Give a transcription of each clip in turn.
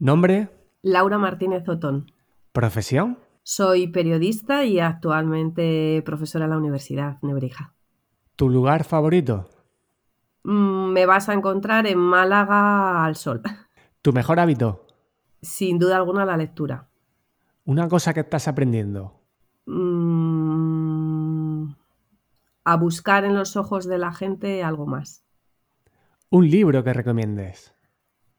¿Nombre? Laura Martínez Otón. ¿Profesión? Soy periodista y actualmente profesora en la Universidad Nebrija. ¿Tu lugar favorito? Mm, me vas a encontrar en Málaga al sol. ¿Tu mejor hábito? Sin duda alguna la lectura. ¿Una cosa que estás aprendiendo? Mm, a buscar en los ojos de la gente algo más. ¿Un libro que recomiendes?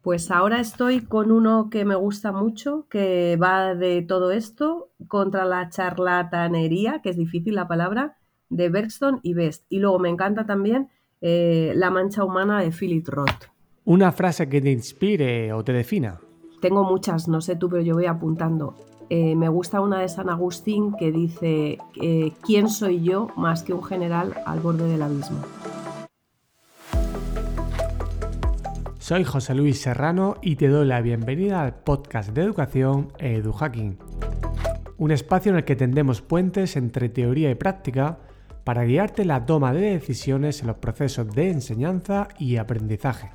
Pues ahora estoy con uno que me gusta mucho, que va de todo esto contra la charlatanería, que es difícil la palabra, de Bergson y Best. Y luego me encanta también eh, La mancha humana de Philip Roth. ¿Una frase que te inspire o te defina? Tengo muchas, no sé tú, pero yo voy apuntando. Eh, me gusta una de San Agustín que dice, eh, ¿quién soy yo más que un general al borde del abismo? Soy José Luis Serrano y te doy la bienvenida al podcast de educación EduHacking, un espacio en el que tendemos puentes entre teoría y práctica para guiarte en la toma de decisiones en los procesos de enseñanza y aprendizaje.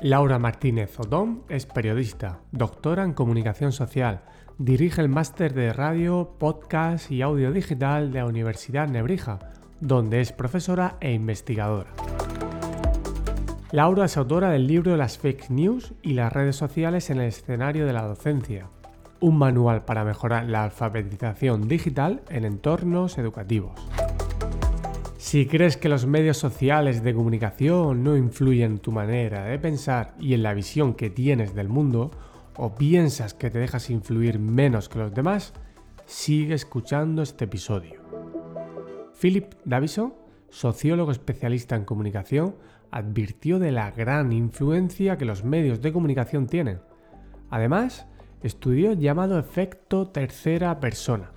Laura Martínez Odón es periodista, doctora en comunicación social, dirige el máster de radio, podcast y audio digital de la Universidad Nebrija, donde es profesora e investigadora. Laura es autora del libro las fake news y las redes sociales en el escenario de la docencia, un manual para mejorar la alfabetización digital en entornos educativos. Si crees que los medios sociales de comunicación no influyen en tu manera de pensar y en la visión que tienes del mundo, o piensas que te dejas influir menos que los demás, sigue escuchando este episodio. Philip Davison, sociólogo especialista en comunicación, advirtió de la gran influencia que los medios de comunicación tienen. Además, estudió llamado efecto tercera persona,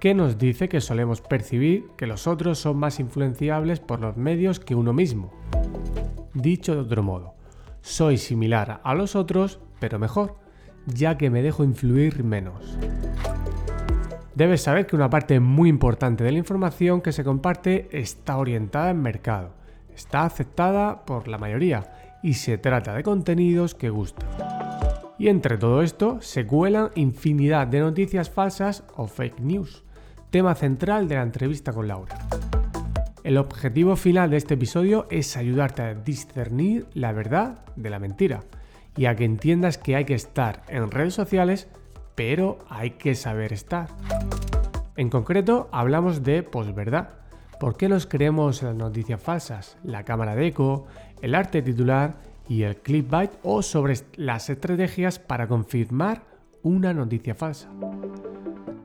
que nos dice que solemos percibir que los otros son más influenciables por los medios que uno mismo. Dicho de otro modo, soy similar a los otros, pero mejor, ya que me dejo influir menos. Debes saber que una parte muy importante de la información que se comparte está orientada en mercado está aceptada por la mayoría y se trata de contenidos que gustan. Y entre todo esto se cuelan infinidad de noticias falsas o fake news, tema central de la entrevista con Laura. El objetivo final de este episodio es ayudarte a discernir la verdad de la mentira y a que entiendas que hay que estar en redes sociales, pero hay que saber estar. En concreto, hablamos de posverdad, ¿Por qué nos creemos las noticias falsas? La cámara de eco, el arte titular y el clickbait o sobre las estrategias para confirmar una noticia falsa.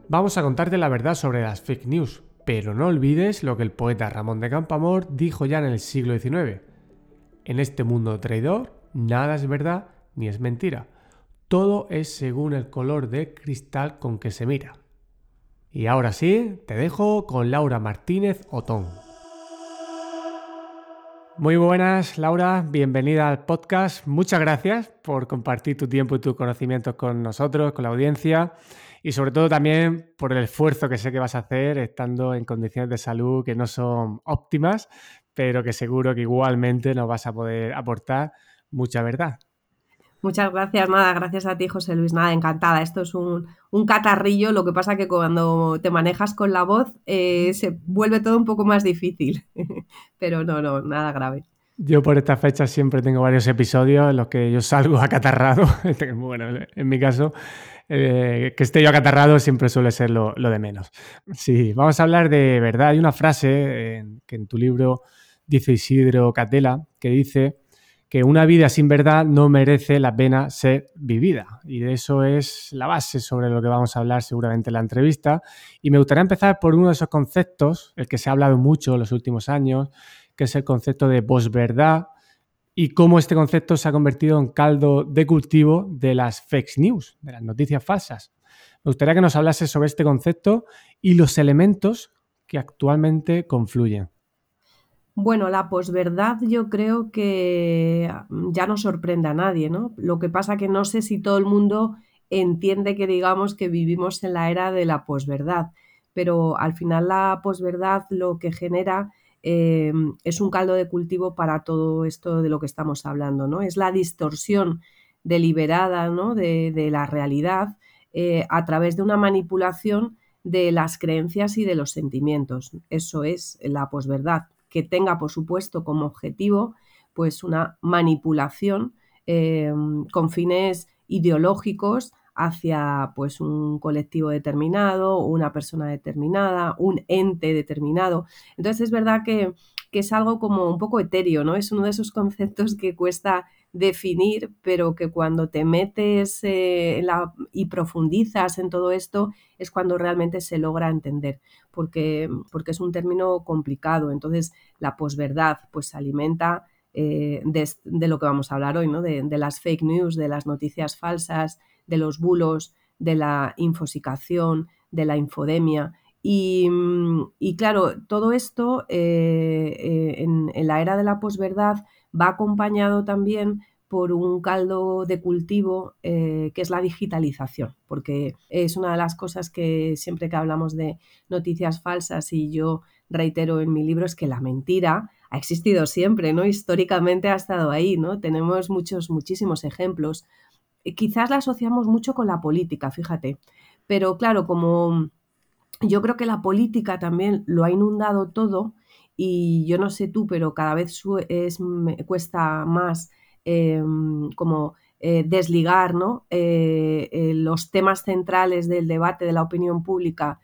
Vamos a contarte la verdad sobre las fake news, pero no olvides lo que el poeta Ramón de Campamor dijo ya en el siglo XIX. En este mundo traidor, nada es verdad ni es mentira. Todo es según el color de cristal con que se mira. Y ahora sí, te dejo con Laura Martínez Otón. Muy buenas, Laura, bienvenida al podcast. Muchas gracias por compartir tu tiempo y tus conocimientos con nosotros, con la audiencia y sobre todo también por el esfuerzo que sé que vas a hacer estando en condiciones de salud que no son óptimas, pero que seguro que igualmente nos vas a poder aportar mucha verdad. Muchas gracias, nada, gracias a ti, José Luis, nada, encantada. Esto es un, catarrillo, lo que pasa que cuando te manejas con la voz eh, se vuelve todo un poco más difícil, pero no, no, nada grave. Yo por esta fecha siempre tengo varios episodios en los que yo salgo acatarrado. bueno, en mi caso, eh, que esté yo acatarrado siempre suele ser lo, de menos. Sí, vamos a hablar de verdad. Hay una frase que en tu libro dice Isidro Catela que dice que una vida sin verdad no merece la pena ser vivida. Y de eso es la base sobre lo que vamos a hablar seguramente en la entrevista. Y me gustaría empezar por uno de esos conceptos, el que se ha hablado mucho en los últimos años, que es el concepto de posverdad y cómo este concepto se ha convertido en caldo de cultivo de las fake news, de las noticias falsas. Me gustaría que nos hablase sobre este concepto y los elementos que actualmente confluyen. Bueno, la posverdad yo creo que mm, ya no sorprende a nadie, ¿no? Lo que pasa que no sé si todo el mundo entiende que digamos que vivimos en la era de la posverdad, pero al final la posverdad lo que genera em, es un caldo de cultivo para todo esto de lo que estamos hablando, ¿no? Es la distorsión deliberada ¿no? de, la realidad eh, a través de una manipulación de las creencias y de los sentimientos. Eso es la posverdad, que tenga, por supuesto, como objetivo pues una manipulación eh, con fines ideológicos hacia pues un colectivo determinado, una persona determinada, un ente determinado. Entonces es verdad que, es algo como un poco etéreo, ¿no? Es uno de esos conceptos que cuesta definir, pero que cuando te metes eh, y profundizas en todo esto es cuando realmente se logra entender, porque, porque es un término complicado. Entonces la posverdad pues se alimenta eh, de, lo que vamos a hablar hoy, ¿no? de, las fake news, de las noticias falsas, de los bulos, de la infosicación, de la infodemia. Y, mm, claro, todo esto eh, eh, en, la era de la posverdad va acompañado también por un caldo de cultivo que es la digitalización, porque es una de las cosas que siempre que hablamos de noticias falsas y yo reitero en mi libro es que la mentira ha existido siempre, ¿no? Históricamente ha estado ahí, ¿no? Tenemos muchos, muchísimos ejemplos. Quizás la asociamos mucho con la política, fíjate. Pero claro, como yo creo que la política también lo ha inundado todo y yo no sé tú, pero cada vez es, cuesta más em, como eh, desligar ¿no? Eh, eh, los temas centrales del debate de la opinión pública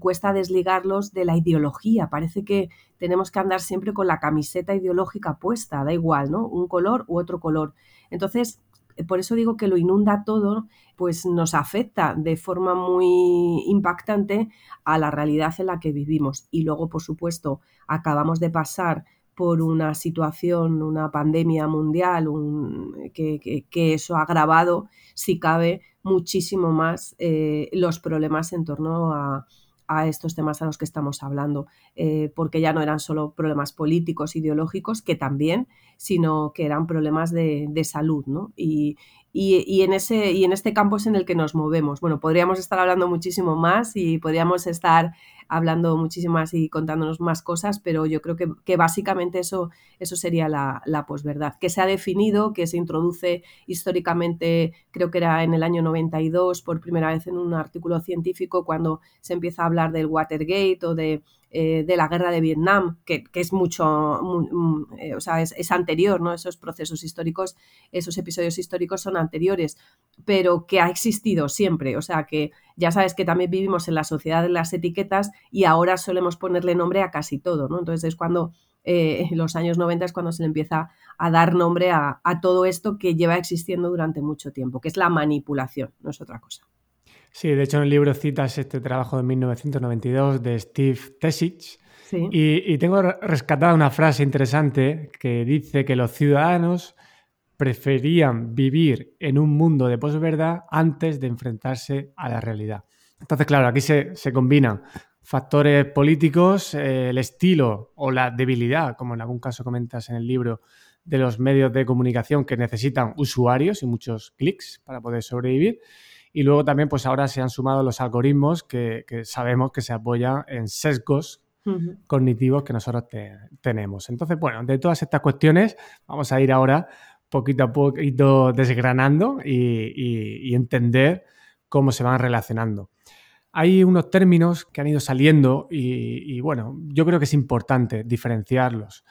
cuesta desligarlos de la ideología. Parece que tenemos que andar siempre con la camiseta ideológica puesta, da igual, ¿no? Un color u otro color. Entonces, por eso digo que lo inunda todo, pues nos afecta de forma muy impactante a la realidad en la que vivimos. Y luego, por supuesto, acabamos de pasar por una situación, una pandemia mundial, que, eso ha agravado, si cabe, muchísimo más eh, los problemas en torno a, a estos temas a los que estamos hablando, eh, porque ya no eran solo problemas políticos, ideológicos, que también, sino que eran problemas de, de salud, ¿no? Y, y, en ese, y en este campo es en el que nos movemos. Bueno, podríamos estar hablando muchísimo más y podríamos estar hablando muchísimo más y contándonos más cosas, pero yo creo que, básicamente eso, eso sería la, la, posverdad, que se ha definido, que se introduce históricamente, creo que era en el año 92, por primera vez en un artículo científico, cuando se empieza a hablar del Watergate o de eh, de la guerra de Vietnam, que, es mucho, eh, o sea, es, anterior, ¿no? Esos procesos históricos, esos episodios históricos son anteriores, pero que ha existido siempre. O sea, que ya sabes que también vivimos en la sociedad de las etiquetas y ahora solemos ponerle nombre a casi todo, ¿no? Entonces es cuando eh, en los años 90 es cuando se le empieza a dar nombre a todo esto que lleva existiendo durante mucho tiempo, que es la manipulación, no es otra cosa. Sí, de hecho en el libro citas este trabajo de 1992 de Steve Tesich. Y, tengo rescatada una frase interesante que dice que los ciudadanos preferían vivir en un mundo de posverdad antes de enfrentarse a la realidad. Entonces, claro, aquí se, combinan factores políticos, eh, el estilo o la debilidad, como en algún caso comentas en el libro, de los medios de comunicación que necesitan usuarios y muchos clics para poder sobrevivir. Y luego también, pues ahora se han sumado los algoritmos que, sabemos que se apoyan en sesgos cognitivos que nosotros tenemos. Entonces, bueno, de todas estas cuestiones vamos a ir ahora poquito a poquito desgranando y, entender cómo se van relacionando. Hay unos términos que han ido saliendo y, y, bueno, yo creo que es importante diferenciarlos.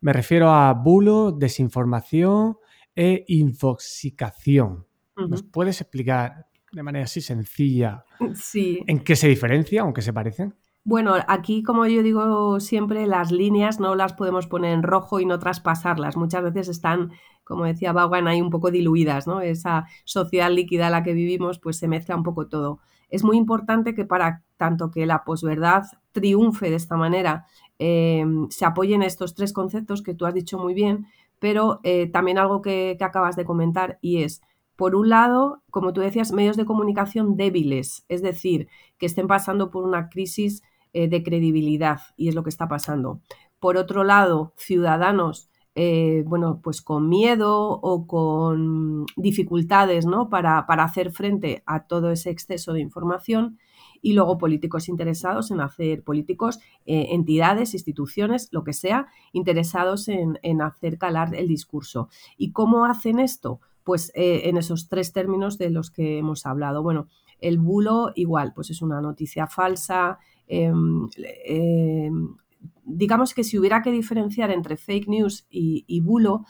Me refiero a bulo, desinformación e infoxicación. ¿Nos puedes explicar de manera así sencilla sí. en qué se diferencia, aunque se parecen? Bueno, aquí, como yo digo siempre, las líneas no las podemos poner en rojo y no traspasarlas. Muchas veces están, como decía Baugan, ahí un poco diluidas, ¿no? Esa sociedad líquida en la que vivimos, pues se mezcla un poco todo. Es muy importante que para tanto que la posverdad triunfe de esta manera, eh, se apoyen estos tres conceptos que tú has dicho muy bien, pero eh, también algo que acabas de comentar y es por un lado, como tú decías, medios de comunicación débiles, es decir, que estén pasando por una crisis eh, de credibilidad, y es lo que está pasando. Por otro lado, ciudadanos, eh, bueno, pues con miedo o con dificultades ¿no? para, para, hacer frente a todo ese exceso de información. Y luego políticos interesados en hacer, políticos, eh, entidades, instituciones, lo que sea, interesados en, en hacer calar el discurso. ¿Y cómo hacen esto? Pues eh, en esos tres términos de los que hemos hablado. Bueno, el bulo igual, pues es una noticia falsa. Em, em, digamos que si hubiera que diferenciar entre fake news y, bulo,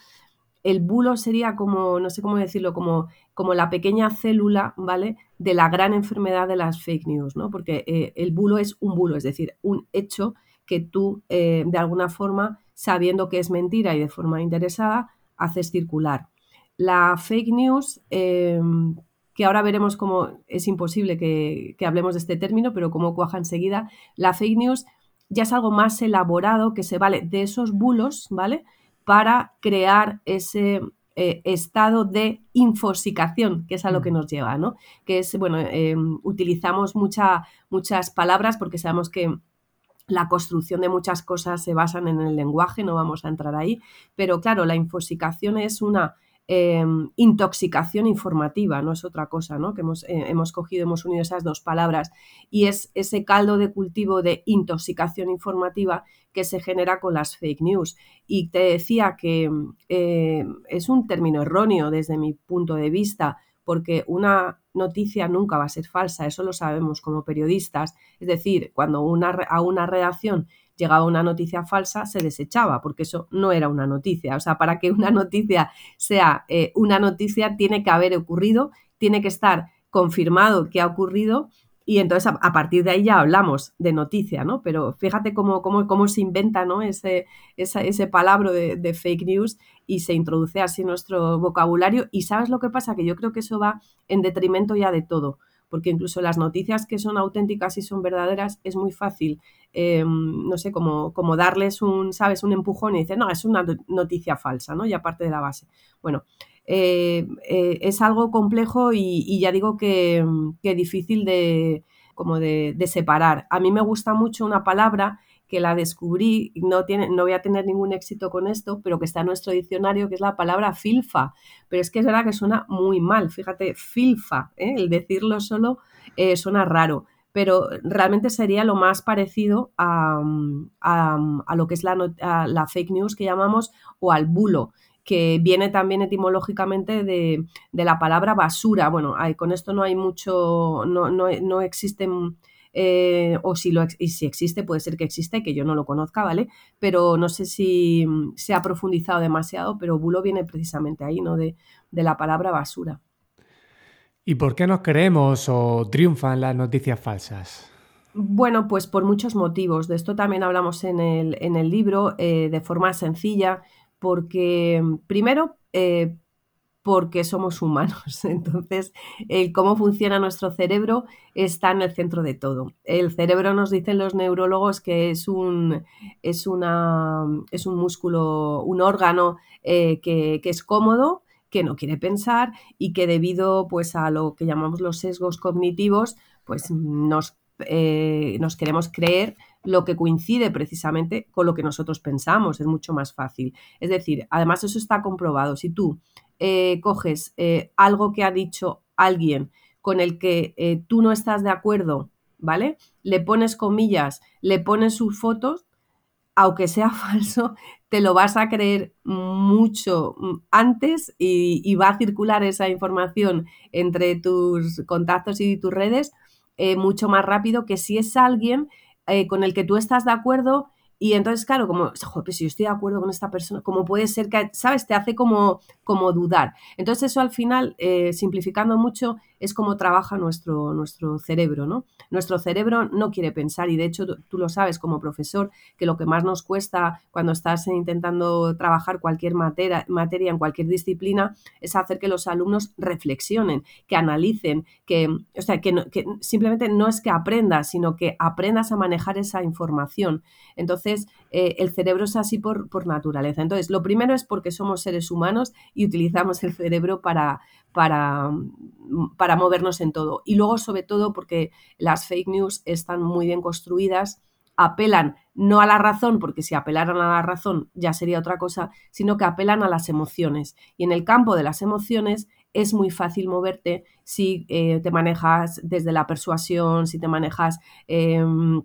el bulo sería como, no sé cómo decirlo, como, como, la pequeña célula, ¿vale? De la gran enfermedad de las fake news, ¿no? Porque eh, el bulo es un bulo, es decir, un hecho que tú, eh, de alguna forma, sabiendo que es mentira y de forma interesada, haces circular. La fake news, em, que ahora veremos cómo es imposible que, hablemos de este término, pero cómo cuaja enseguida, la fake news ya es algo más elaborado que se vale de esos bulos, ¿vale? Para crear ese eh, estado de infosicación, que es a lo que nos lleva, ¿no? Que es, bueno, em, utilizamos muchas palabras porque sabemos que la construcción de muchas cosas se basan en el lenguaje, no vamos a entrar ahí, pero claro, la infosicación es una Em, intoxicación informativa, no es otra cosa, ¿no? Que hemos, eh, hemos cogido, hemos unido esas dos palabras y es ese caldo de cultivo de intoxicación informativa que se genera con las fake news. Y te decía que eh, es un término erróneo desde mi punto de vista, porque una noticia nunca va a ser falsa, eso lo sabemos como periodistas. Es decir, cuando una, a una redacción llegaba una noticia falsa, se desechaba, porque eso no era una noticia. O sea, para que una noticia sea eh, una noticia, tiene que haber ocurrido, tiene que estar confirmado que ha ocurrido y entonces a, partir de ahí ya hablamos de noticia, ¿no? Pero fíjate cómo, cómo, cómo se inventa ¿no? ese, ese palabra de, de, fake news y se introduce así nuestro vocabulario. Y sabes lo que pasa, que yo creo que eso va en detrimento ya de todo porque incluso las noticias que son auténticas y son verdaderas es muy fácil, em, no sé, como, darles un, ¿sabes?, un empujón y decir, no, es una noticia falsa, ¿no? Y aparte de la base. Bueno, eh, eh, es algo complejo y, ya digo que, que difícil de, como de separar. A mí me gusta mucho una palabra que la descubrí, no, tiene, no voy a tener ningún éxito con esto, pero que está en nuestro diccionario, que es la palabra filfa. Pero es que es verdad que suena muy mal, fíjate, filfa, ¿eh? el decirlo solo eh, suena raro, pero realmente sería lo más parecido a, lo que es la, la, fake news que llamamos o al bulo que viene también etimológicamente de, la palabra basura. Bueno, con esto no hay mucho, no, no, no existen eh, o si, lo, y si existe, puede ser que existe, que yo no lo conozca, ¿vale? Pero no sé si mm, se ha profundizado demasiado, pero bulo viene precisamente ahí, ¿no? De, la palabra basura. ¿Y por qué nos creemos o triunfan las noticias falsas? Bueno, pues por muchos motivos. De esto también hablamos en el, en el libro eh, de forma sencilla, porque mm, primero, eh, porque somos humanos. Entonces, el cómo funciona nuestro cerebro está en el centro de todo. El cerebro nos dicen los neurólogos que es un, es una, es un músculo, un órgano eh, que, es cómodo, que no quiere pensar y que debido pues, a lo que llamamos los sesgos cognitivos, pues nos, eh, nos queremos creer lo que coincide precisamente con lo que nosotros pensamos, es mucho más fácil. Es decir, además eso está comprobado. Si tú eh, coges eh, algo que ha dicho alguien con el que eh, tú no estás de acuerdo, ¿vale? Le pones comillas, le pones sus fotos, aunque sea falso, te lo vas a creer mucho antes y, va a circular esa información entre tus contactos y tus redes mucho más rápido que si es alguien con el que tú estás de acuerdo y entonces, claro, como, joder, si yo estoy de acuerdo con esta persona, ¿cómo puede ser que, sabes, te hace como, como dudar? Entonces eso al final, eh, simplificando mucho, es como trabaja nuestro, nuestro cerebro, ¿no? Nuestro cerebro no quiere pensar y de hecho tú lo sabes como profesor, que lo que más nos cuesta cuando estás intentando trabajar cualquier materia, materia en cualquier disciplina es hacer que los alumnos reflexionen, que analicen, que, o sea, que, que simplemente no es que aprendas, sino que aprendas a manejar esa información. Entonces, eh, el cerebro es así por, por naturaleza. Entonces, lo primero es porque somos seres humanos y utilizamos el cerebro para, para, para movernos en todo. Y luego, sobre todo, porque las fake news están muy bien construidas, apelan no a la razón, porque si apelaran a la razón ya sería otra cosa, sino que apelan a las emociones. Y en el campo de las emociones es muy fácil moverte si eh, te manejas desde la persuasión, si te manejas... Em,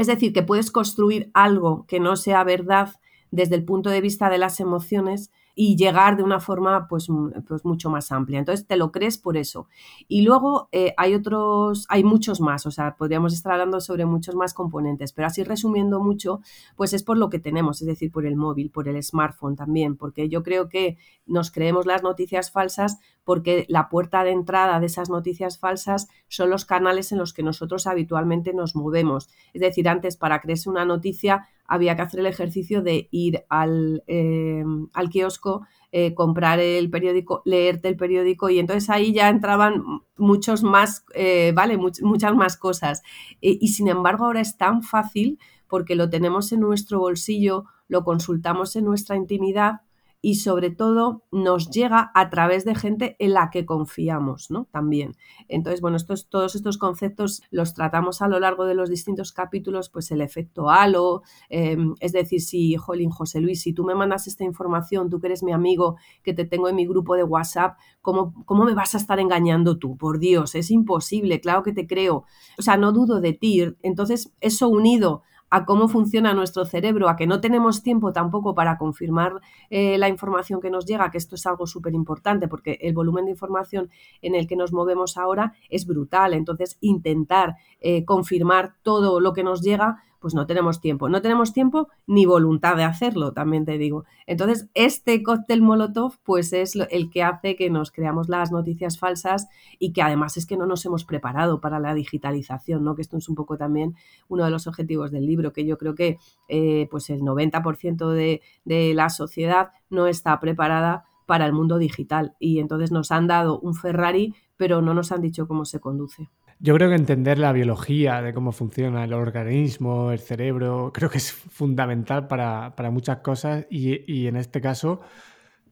es decir, que puedes construir algo que no sea verdad desde el punto de vista de las emociones y llegar de una forma pues, pues, mucho más amplia. Entonces te lo crees por eso. Y luego eh, hay otros, hay muchos más, o sea, podríamos estar hablando sobre muchos más componentes, pero así resumiendo mucho, pues es por lo que tenemos, es decir, por el móvil, por el smartphone también, porque yo creo que nos creemos las noticias falsas porque la puerta de entrada de esas noticias falsas son los canales en los que nosotros habitualmente nos movemos. Es decir, antes para creerse una noticia había que hacer el ejercicio de ir al, eh, al kiosco, eh, comprar el periódico, leerte el periódico y entonces ahí ya entraban muchos más, eh, vale, muchas más cosas. y sin embargo ahora es tan fácil porque lo tenemos en nuestro bolsillo, lo consultamos en nuestra intimidad y sobre todo nos llega a través de gente en la que confiamos, ¿no? También. Entonces, bueno, estos, todos estos conceptos los tratamos a lo largo de los distintos capítulos, pues el efecto halo, em, es decir, si, jolín, José Luis, si tú me mandas esta información, tú que eres mi amigo, que te tengo en mi grupo de WhatsApp, ¿cómo, cómo me vas a estar engañando tú? Por Dios, es imposible, claro que te creo. O sea, no dudo de ti. Entonces, eso unido a cómo funciona nuestro cerebro, a que no tenemos tiempo tampoco para confirmar eh, la información que nos llega, que esto es algo súper importante porque el volumen de información en el que nos movemos ahora es brutal. Entonces, intentar eh, confirmar todo lo que nos llega pues no tenemos tiempo. No tenemos tiempo ni voluntad de hacerlo, también te digo. Entonces, este cóctel Molotov, pues es el que hace que nos creamos las noticias falsas y que además es que no nos hemos preparado para la digitalización, ¿no? Que esto es un poco también uno de los objetivos del libro, que yo creo que eh, pues el 90% de, de la sociedad no está preparada para el mundo digital y entonces nos han dado un Ferrari, pero no nos han dicho cómo se conduce. Yo creo que entender la biología de cómo funciona el organismo, el cerebro, creo que es fundamental para, muchas cosas y, en este caso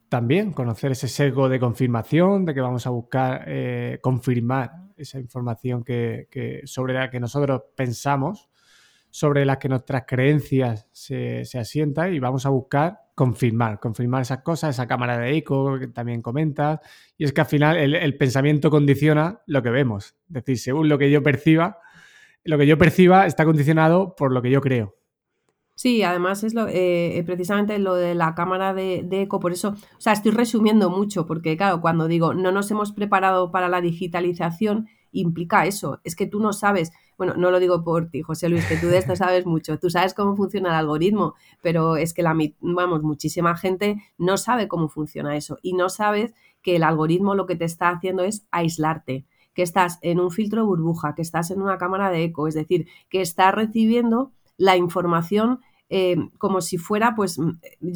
también conocer ese sesgo de confirmación, de que vamos a buscar eh, confirmar esa información que, sobre la que nosotros pensamos, sobre la que nuestras creencias se, se asientan y vamos a buscar confirmar, confirmar esas cosas, esa cámara de eco que también comentas. Y es que al final el, pensamiento condiciona lo que vemos. Es decir, según lo que yo perciba, lo que yo perciba está condicionado por lo que yo creo. Sí, además es lo, eh, precisamente lo de la cámara de, de, eco, por eso, o sea, estoy resumiendo mucho, porque claro, cuando digo no nos hemos preparado para la digitalización, implica eso, es que tú no sabes, bueno, no lo digo por ti, José Luis, que tú de esto sabes mucho, tú sabes cómo funciona el algoritmo, pero es que la, vamos, muchísima gente no sabe cómo funciona eso y no sabes que el algoritmo lo que te está haciendo es aislarte que estás en un filtro burbuja, que estás en una cámara de eco, es decir, que estás recibiendo la información eh, como si fuera, pues, mm,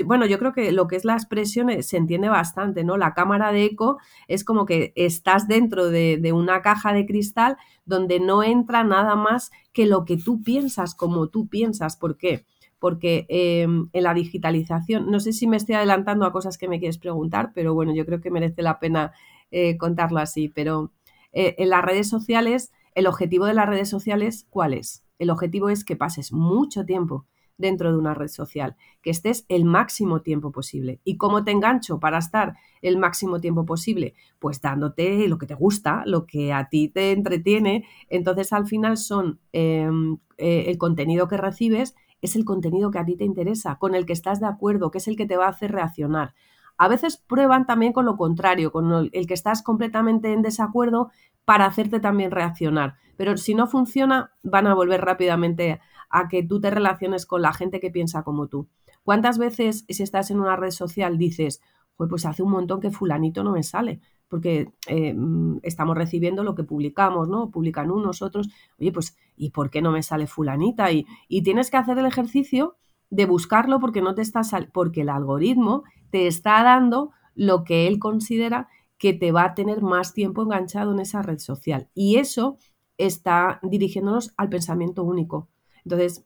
bueno, yo creo que lo que es la expresión eh, se entiende bastante, ¿no? La cámara de eco es como que estás dentro de, una caja de cristal donde no entra nada más que lo que tú piensas, como tú piensas. ¿Por qué? Porque em, en la digitalización, no sé si me estoy adelantando a cosas que me quieres preguntar, pero bueno, yo creo que merece la pena eh, contarlo así. Pero en las redes sociales, el objetivo de las redes sociales, ¿cuál es? El objetivo es que pases mucho tiempo dentro de una red social, que estés el máximo tiempo posible. ¿Y cómo te engancho para estar el máximo tiempo posible? Pues dándote lo que te gusta, lo que a ti te entretiene. Entonces al final son em, eh, el contenido que recibes es el contenido que a ti te interesa, con el que estás de acuerdo, que es el que te va a hacer reaccionar. A veces prueban también con lo contrario, con el que estás completamente en desacuerdo para hacerte también reaccionar. Pero si no funciona, van a volver rápidamente a que tú te relaciones con la gente que piensa como tú. ¿Cuántas veces si estás en una red social dices, pues hace un montón que fulanito no me sale? Porque eh, mm, estamos recibiendo lo que publicamos, ¿no? Publican unos, otros. Oye, pues, ¿y por qué no me sale fulanita? Y, tienes que hacer el ejercicio de buscarlo porque no te está porque el algoritmo te está dando lo que él considera que te va a tener más tiempo enganchado en esa red social. Y eso está dirigiéndonos al pensamiento único. Entonces,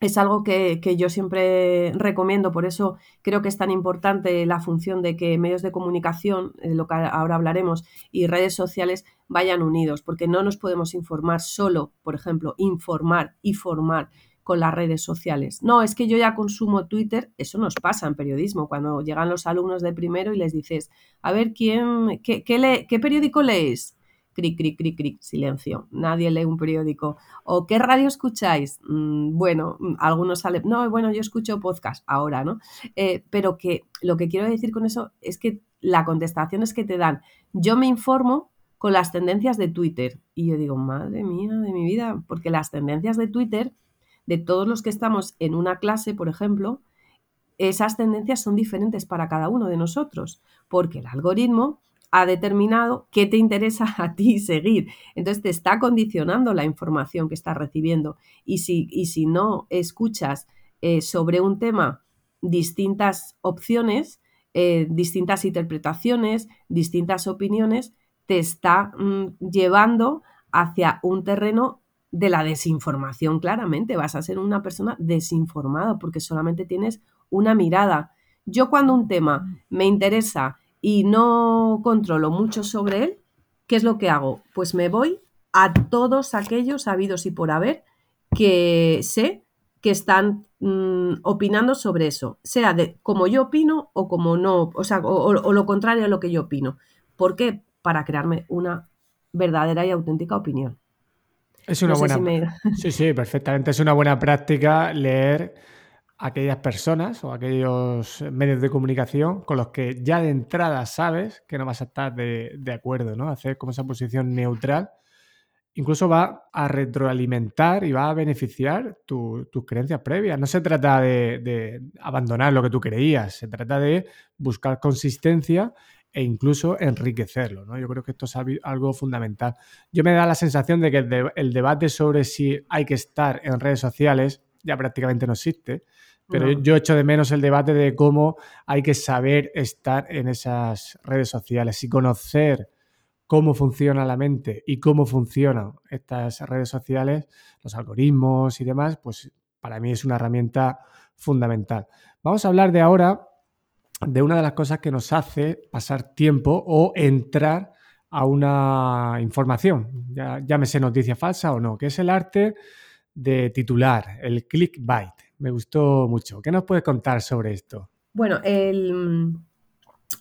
es algo que, yo siempre recomiendo, por eso creo que es tan importante la función de que medios de comunicación, de lo que ahora hablaremos, y redes sociales vayan unidos, porque no nos podemos informar solo, por ejemplo, informar y formar con las redes sociales. No, es que yo ya consumo Twitter, eso nos pasa en periodismo, cuando llegan los alumnos de primero y les dices, a ver, ¿quién, qué, qué, qué periódico lees? Cric, cric, cric, cric, silencio. Nadie lee un periódico. ¿O qué radio escucháis? Mm, bueno, mm, algunos salen, no, bueno, yo escucho podcast ahora, ¿no? Eh, pero que lo que quiero decir con eso es que la contestación es que te dan, yo me informo con las tendencias de Twitter. Y yo digo, madre mía de mi vida, porque las tendencias de Twitter, de todos los que estamos en una clase, por ejemplo, esas tendencias son diferentes para cada uno de nosotros, porque el algoritmo ha determinado qué te interesa a ti seguir. Entonces te está condicionando la información que estás recibiendo. Y si, y si no escuchas eh, sobre un tema distintas opciones, eh, distintas interpretaciones, distintas opiniones, te está mm, llevando hacia un terreno de la desinformación, claramente. Vas a ser una persona desinformada porque solamente tienes una mirada. Yo cuando un tema me interesa y no controlo mucho sobre él, ¿qué es lo que hago? Pues me voy a todos aquellos habidos y por haber que sé que están mm, opinando sobre eso, sea de como yo opino o como no, o sea, o, lo contrario a lo que yo opino. ¿Por qué? Para crearme una verdadera y auténtica opinión. Es una buena. Sí, sí, perfectamente. Es una buena práctica leer aquellas personas o aquellos medios de comunicación con los que ya de entrada sabes que no vas a estar de, acuerdo, ¿no? Hacer como esa posición neutral. Incluso va a retroalimentar y va a beneficiar tus creencias previas. No se trata de, de, abandonar lo que tú creías, se trata de buscar consistencia e incluso enriquecerlo. ¿no? Yo creo que esto es algo fundamental. Yo me da la sensación de que el, debate sobre si hay que estar en redes sociales ya prácticamente no existe, pero yo echo de menos el debate de cómo hay que saber estar en esas redes sociales y conocer cómo funciona la mente y cómo funcionan estas redes sociales, los algoritmos y demás, pues para mí es una herramienta fundamental. Vamos a hablar de ahora de una de las cosas que nos hace pasar tiempo o entrar a una información, ya, llámese noticia falsa o no, que es el arte de titular, el clickbait. Me gustó mucho. ¿Qué nos puedes contar sobre esto? Bueno, el,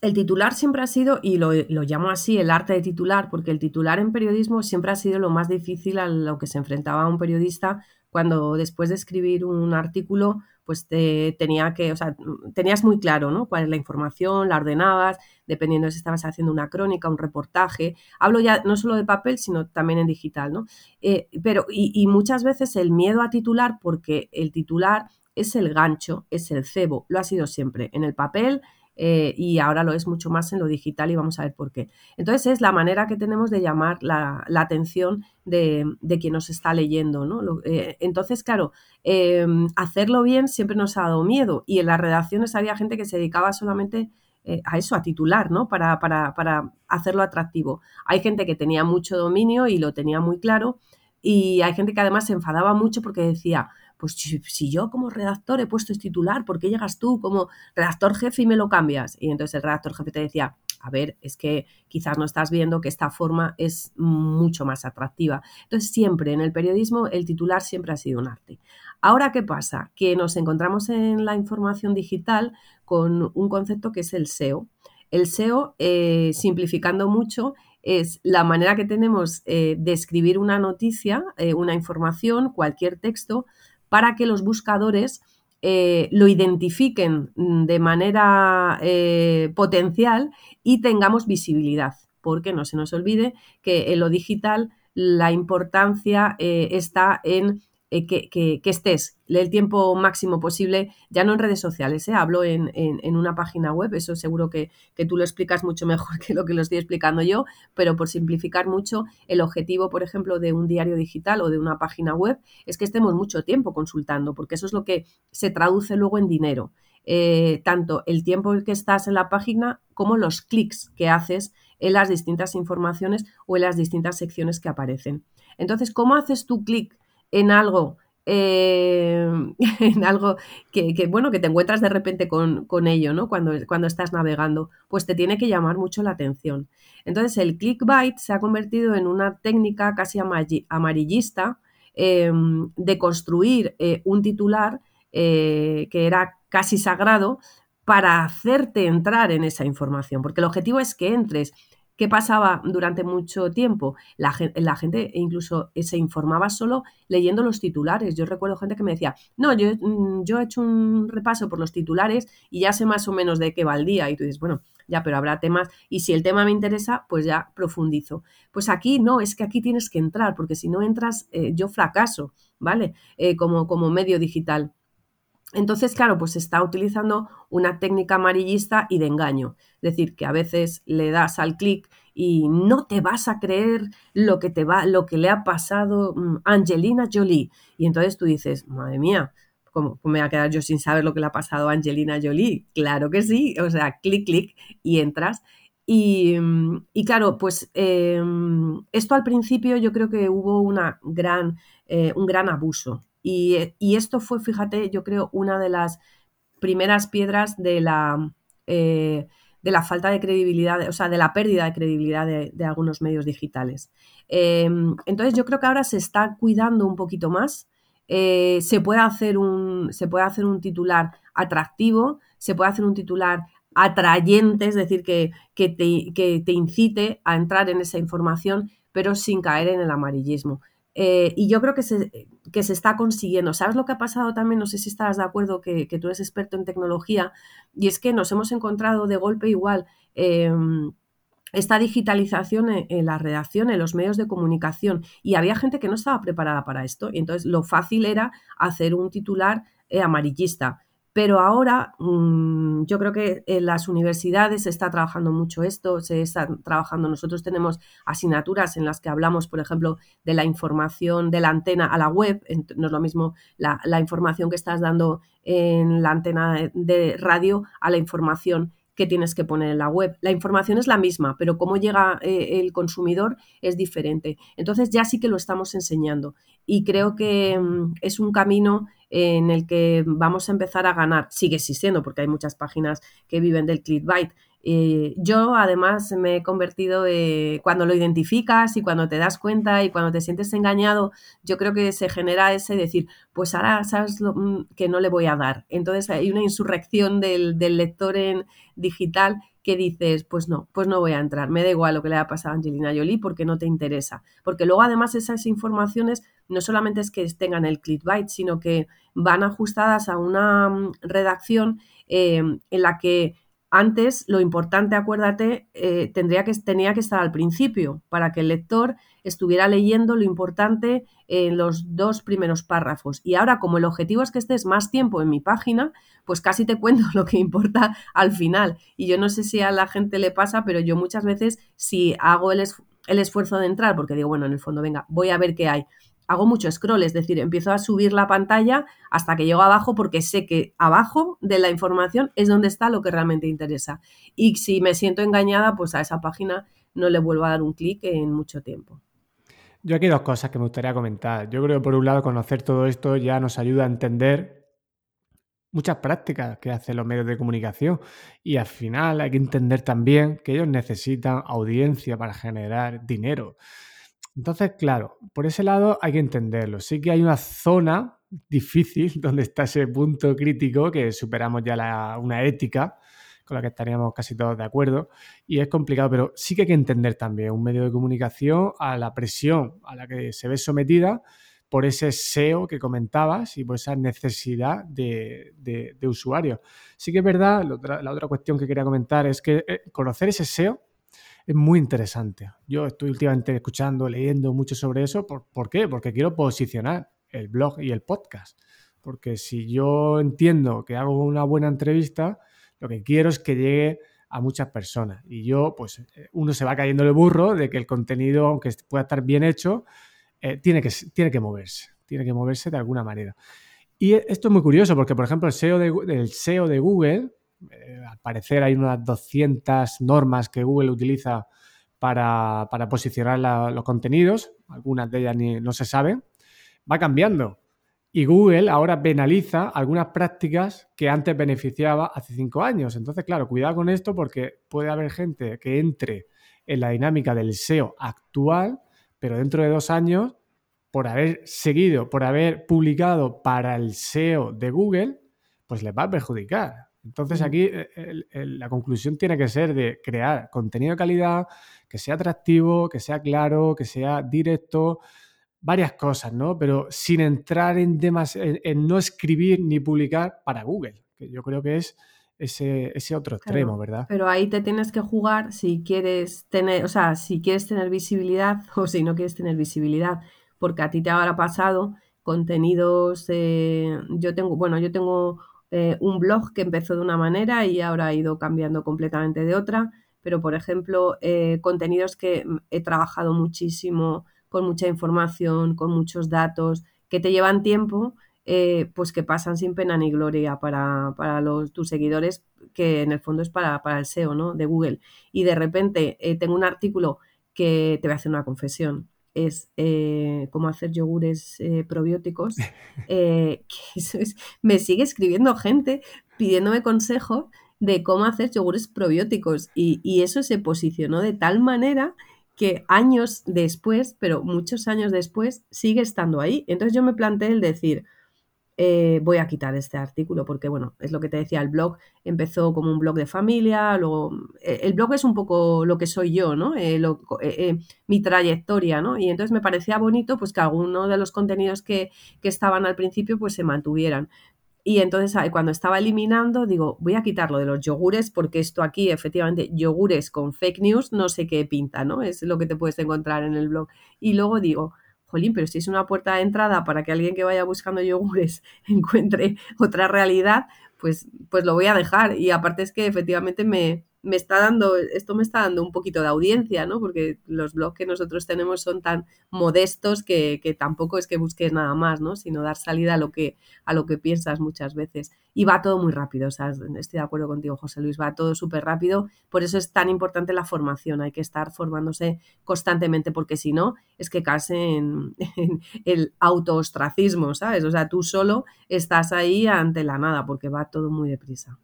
titular siempre ha sido, y lo, lo, llamo así, el arte de titular, porque el titular en periodismo siempre ha sido lo más difícil a lo que se enfrentaba un periodista cuando después de escribir un artículo pues te, tenía que, o sea, tenías muy claro, ¿no? Cuál es la información, la ordenabas, dependiendo de si estabas haciendo una crónica, un reportaje. Hablo ya no solo de papel, sino también en digital, ¿no? Eh, pero, y, y muchas veces el miedo a titular, porque el titular es el gancho, es el cebo, lo ha sido siempre. En el papel eh, y ahora lo es mucho más en lo digital y vamos a ver por qué. Entonces es la manera que tenemos de llamar la, atención de, quien nos está leyendo. ¿no? Eh, entonces, claro, em, hacerlo bien siempre nos ha dado miedo y en las redacciones había gente que se dedicaba solamente eh, a eso, a titular, ¿no? Para, para, para hacerlo atractivo. Hay gente que tenía mucho dominio y lo tenía muy claro y hay gente que además se enfadaba mucho porque decía, pues si, yo como redactor he puesto este titular, ¿por qué llegas tú como redactor jefe y me lo cambias? Y entonces el redactor jefe te decía, a ver, es que quizás no estás viendo que esta forma es mucho más atractiva. Entonces siempre en el periodismo el titular siempre ha sido un arte. Ahora, ¿qué pasa? Que nos encontramos en la información digital con un concepto que es el SEO. El SEO, eh, simplificando mucho, es la manera que tenemos eh, de escribir una noticia, eh, una información, cualquier texto, para que los buscadores eh, lo identifiquen de manera eh, potencial y tengamos visibilidad, porque no se nos olvide que en lo digital la importancia eh, está en eh, que, estés el tiempo máximo posible, ya no en redes sociales, ¿eh? hablo en, una página web, eso seguro que, tú lo explicas mucho mejor que lo que lo estoy explicando yo, pero por simplificar mucho, el objetivo, por ejemplo, de un diario digital o de una página web es que estemos mucho tiempo consultando, porque eso es lo que se traduce luego en dinero. Eh, tanto el tiempo que estás en la página como los clics que haces en las distintas informaciones o en las distintas secciones que aparecen. Entonces, ¿cómo haces tu clic en algo, eh, en algo que, bueno, que te encuentras de repente con, ello, ¿no? Cuando, cuando estás navegando, pues te tiene que llamar mucho la atención. Entonces, el clickbait se ha convertido en una técnica casi amarillista em, de construir eh, un titular eh, que era casi sagrado para hacerte entrar en esa información, porque el objetivo es que entres ¿Qué pasaba durante mucho tiempo? La, gente incluso se informaba solo leyendo los titulares. Yo recuerdo gente que me decía, no, yo, mm, yo he hecho un repaso por los titulares y ya sé más o menos de qué va el día. Y tú dices, bueno, ya, pero habrá temas y si el tema me interesa, pues ya profundizo. Pues aquí no, es que aquí tienes que entrar, porque si no entras, eh, yo fracaso, ¿vale? Eh, como, como medio digital. Entonces, claro, pues se está utilizando una técnica amarillista y de engaño. Es decir, que a veces le das al clic y no te vas a creer lo que te va, lo que le ha pasado mm, Angelina Jolie. Y entonces tú dices, madre mía, ¿cómo me voy a quedar yo sin saber lo que le ha pasado a Angelina Jolie? Claro que sí, o sea, clic, clic y entras. Y, mm, claro, pues em, esto al principio yo creo que hubo una gran, eh, un gran abuso y, esto fue, fíjate, yo creo, una de las primeras piedras de la, eh, de la falta de credibilidad, o sea, de la pérdida de credibilidad de, algunos medios digitales. Em, entonces yo creo que ahora se está cuidando un poquito más. Eh, se, puede hacer un, se puede hacer un titular atractivo, se puede hacer un titular atrayente, es decir, que, te, que te incite a entrar en esa información, pero sin caer en el amarillismo. Eh, y yo creo que se, que se, está consiguiendo. ¿Sabes lo que ha pasado también? No sé si estarás de acuerdo que, tú eres experto en tecnología y es que nos hemos encontrado de golpe igual em, esta digitalización en, la redacción, en los medios de comunicación y había gente que no estaba preparada para esto y entonces lo fácil era hacer un titular eh, amarillista. Pero ahora mm, yo creo que en las universidades se está trabajando mucho esto, se está trabajando, nosotros tenemos asignaturas en las que hablamos, por ejemplo, de la información de la antena a la web, no es lo mismo la, información que estás dando en la antena de radio a la información que tienes que poner en la web. La información es la misma, pero cómo llega eh, el consumidor es diferente. Entonces ya sí que lo estamos enseñando y creo que mm, es un camino en el que vamos a empezar a ganar. Sigue existiendo porque hay muchas páginas que viven del clickbait. Eh, yo además me he convertido, eh, cuando lo identificas y cuando te das cuenta y cuando te sientes engañado, yo creo que se genera ese decir, pues ahora sabes lo, mm, que no le voy a dar. Entonces hay una insurrección del, lector en digital que dices, pues no, pues no voy a entrar, me da igual lo que le haya pasado a Angelina Jolie porque no te interesa. Porque luego además esas informaciones no solamente es que tengan el clickbait, sino que van ajustadas a una mm, redacción eh, en la que antes, lo importante, acuérdate, eh, tendría que, tenía que estar al principio para que el lector estuviera leyendo lo importante en los dos primeros párrafos. Y ahora, como el objetivo es que estés más tiempo en mi página, pues casi te cuento lo que importa al final. Y yo no sé si a la gente le pasa, pero yo muchas veces, si hago el, el esfuerzo de entrar, porque digo, bueno, en el fondo, venga, voy a ver qué hay hago mucho scroll, es decir, empiezo a subir la pantalla hasta que llego abajo porque sé que abajo de la información es donde está lo que realmente interesa. Y si me siento engañada, pues a esa página no le vuelvo a dar un clic en mucho tiempo. Yo aquí dos cosas que me gustaría comentar. Yo creo por un lado conocer todo esto ya nos ayuda a entender muchas prácticas que hacen los medios de comunicación y al final hay que entender también que ellos necesitan audiencia para generar dinero. Entonces, claro, por ese lado hay que entenderlo. Sí que hay una zona difícil donde está ese punto crítico que superamos ya una ética con la que estaríamos casi todos de acuerdo y es complicado, pero sí que hay que entender también un medio de comunicación a la presión a la que se ve sometida por ese SEO que comentabas y por esa necesidad de, usuarios. Sí que es verdad, la otra, cuestión que quería comentar es que eh, conocer ese SEO es muy interesante. Yo estoy últimamente escuchando, leyendo mucho sobre eso. ¿Por, qué? Porque quiero posicionar el blog y el podcast. Porque si yo entiendo que hago una buena entrevista, lo que quiero es que llegue a muchas personas. Y yo, pues, eh, uno se va cayendo el burro de que el contenido, aunque pueda estar bien hecho, eh, tiene, que, tiene que moverse. Tiene que moverse de alguna manera. Y esto es muy curioso porque, por ejemplo, el SEO de, el SEO de Google eh, al parecer hay unas 200 normas que Google utiliza para, posicionar los contenidos, algunas de ellas ni, no se saben, va cambiando. Y Google ahora penaliza algunas prácticas que antes beneficiaba hace cinco años. Entonces, claro, cuidado con esto porque puede haber gente que entre en la dinámica del SEO actual, pero dentro de dos años, por haber seguido, por haber publicado para el SEO de Google, pues les va a perjudicar Entonces aquí la conclusión tiene que ser de crear contenido de calidad, que sea atractivo, que sea claro, que sea directo, varias cosas, ¿no? Pero sin entrar en, en, no escribir ni publicar para Google, que yo creo que es ese, ese otro extremo, ¿verdad? Pero ahí te tienes que jugar si quieres tener, o sea, si quieres tener visibilidad o si no quieres tener visibilidad, porque a ti te habrá pasado contenidos, eh, yo tengo, bueno, yo tengo eh, un blog que empezó de una manera y ahora ha ido cambiando completamente de otra, pero por ejemplo, eh, contenidos que he trabajado muchísimo con mucha información, con muchos datos, que te llevan tiempo, eh, pues que pasan sin pena ni gloria para, los, tus seguidores, que en el fondo es para, el SEO ¿no? de Google. Y de repente tengo un artículo que te voy a hacer una confesión. Es eh, cómo hacer yogures probióticos. me sigue escribiendo gente pidiéndome consejo de cómo hacer yogures probióticos. Y, y eso se posicionó de tal manera que años después, pero muchos años después, sigue estando ahí. Entonces yo me planteé el decir, eh, voy a quitar este artículo porque, bueno, es lo que te decía, el blog empezó como un blog de familia, luego eh, el blog es un poco lo que soy yo, ¿no? Eh, mi trayectoria, ¿no? Y entonces me parecía bonito pues que algunos de los contenidos que, que estaban al principio pues se mantuvieran. Y entonces cuando estaba eliminando, digo, voy a quitarlo de los yogures porque esto aquí, efectivamente, yogures con fake news, no sé qué pinta, ¿no? Es lo que te puedes encontrar en el blog. Y luego digo, jolín, pero si es una puerta de entrada para que alguien que vaya buscando yogures encuentre otra realidad, pues, pues lo voy a dejar. Y aparte es que efectivamente me, me está dando, esto me está dando un poquito de audiencia, ¿no? Porque los blogs que nosotros tenemos son tan modestos que, tampoco es que busques nada más, ¿no? Sino dar salida a lo que, a lo que piensas muchas veces. Y va todo muy rápido, o sea, estoy de acuerdo contigo, José Luis, va todo súper rápido. Por eso es tan importante la formación, hay que estar formándose constantemente, porque si no, es que casi en, en el autoostracismo, ¿sabes? O sea, tú solo estás ahí ante la nada, porque va todo muy deprisa.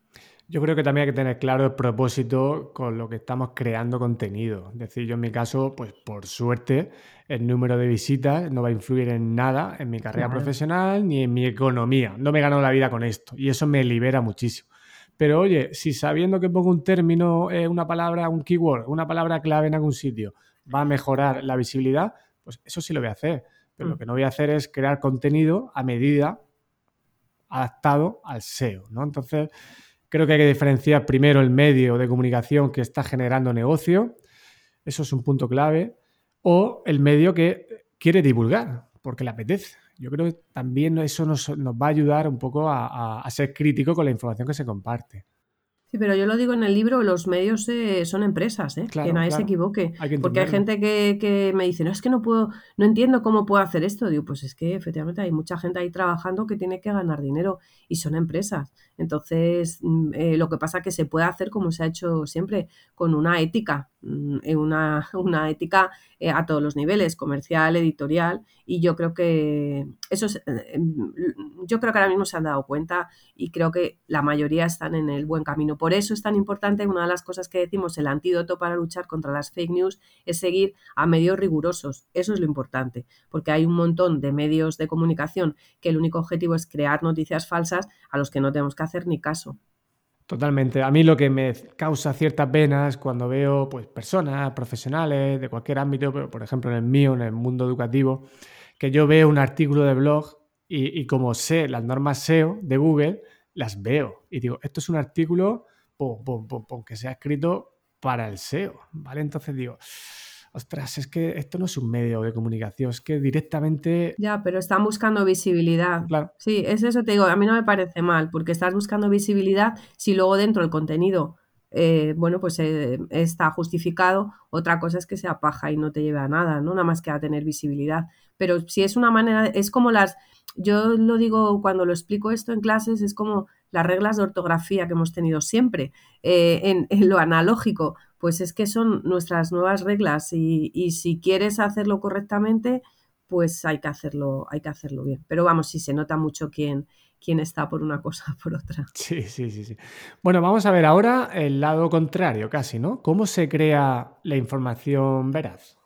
Yo creo que también hay que tener claro el propósito con lo que estamos creando contenido. Es decir, yo en mi caso, pues por suerte, el número de visitas no va a influir en nada en mi carrera profesional ni en mi economía. No me gano la vida con esto y eso me libera muchísimo. Pero oye, si sabiendo que pongo un término, eh, una palabra, un keyword, una palabra clave en algún sitio, va a mejorar la visibilidad, pues eso sí lo voy a hacer. Pero lo mm. que no voy a hacer es crear contenido a medida adaptado al SEO, ¿no? Entonces, Creo que hay que diferenciar primero el medio de comunicación que está generando negocio, eso es un punto clave, o el medio que quiere divulgar, porque le apetece. Yo creo que también eso nos, va a ayudar un poco a ser crítico con la información que se comparte. Sí, pero yo lo digo en el libro, los medios eh, son empresas, ¿eh? que nadie se equivoque. porque hay gente que, me dice, no, es que no puedo, no entiendo cómo puedo hacer esto. Digo, pues es que efectivamente hay mucha gente ahí trabajando que tiene que ganar dinero y son empresas. Entonces, mm, eh, lo que pasa es que se puede hacer como se ha hecho siempre, con una ética, mm, una, una ética a todos los niveles, comercial, editorial, y yo creo que eso es, yo creo que ahora mismo se han dado cuenta y creo que la mayoría están en el buen camino por eso es tan importante, una de las cosas que decimos, el antídoto para luchar contra las fake news es seguir a medios rigurosos. Eso es lo importante, porque hay un montón de medios de comunicación que el único objetivo es crear noticias falsas a los que no tenemos que hacer ni caso. Totalmente. A mí lo que me causa cierta pena es cuando veo pues, personas profesionales de cualquier ámbito, pero por ejemplo en el mío, en el mundo educativo, que yo veo un artículo de blog y, y como sé las normas SEO de Google, las veo y digo, esto es un artículo que se ha escrito para el SEO, ¿vale? Entonces digo, ostras, es que esto no es un medio de comunicación, es que directamente... Ya, pero están buscando visibilidad. Claro. Sí, es eso te digo, a mí no me parece mal, porque estás buscando visibilidad si luego dentro del contenido, eh, bueno, pues eh, está justificado, otra cosa es que sea paja y no te lleve a nada, ¿no? Nada más que a tener visibilidad. Pero si es una manera, es como las, yo lo digo cuando lo explico esto en clases, es como las reglas de ortografía que hemos tenido siempre eh, en, lo analógico, pues es que son nuestras nuevas reglas y, si quieres hacerlo correctamente, pues hay que hacerlo, hay que hacerlo bien. Pero vamos, si se nota mucho quién, quién está por una cosa por otra. Sí, sí, sí, sí. Bueno, vamos a ver ahora el lado contrario casi, ¿no? ¿Cómo se crea la información veraz?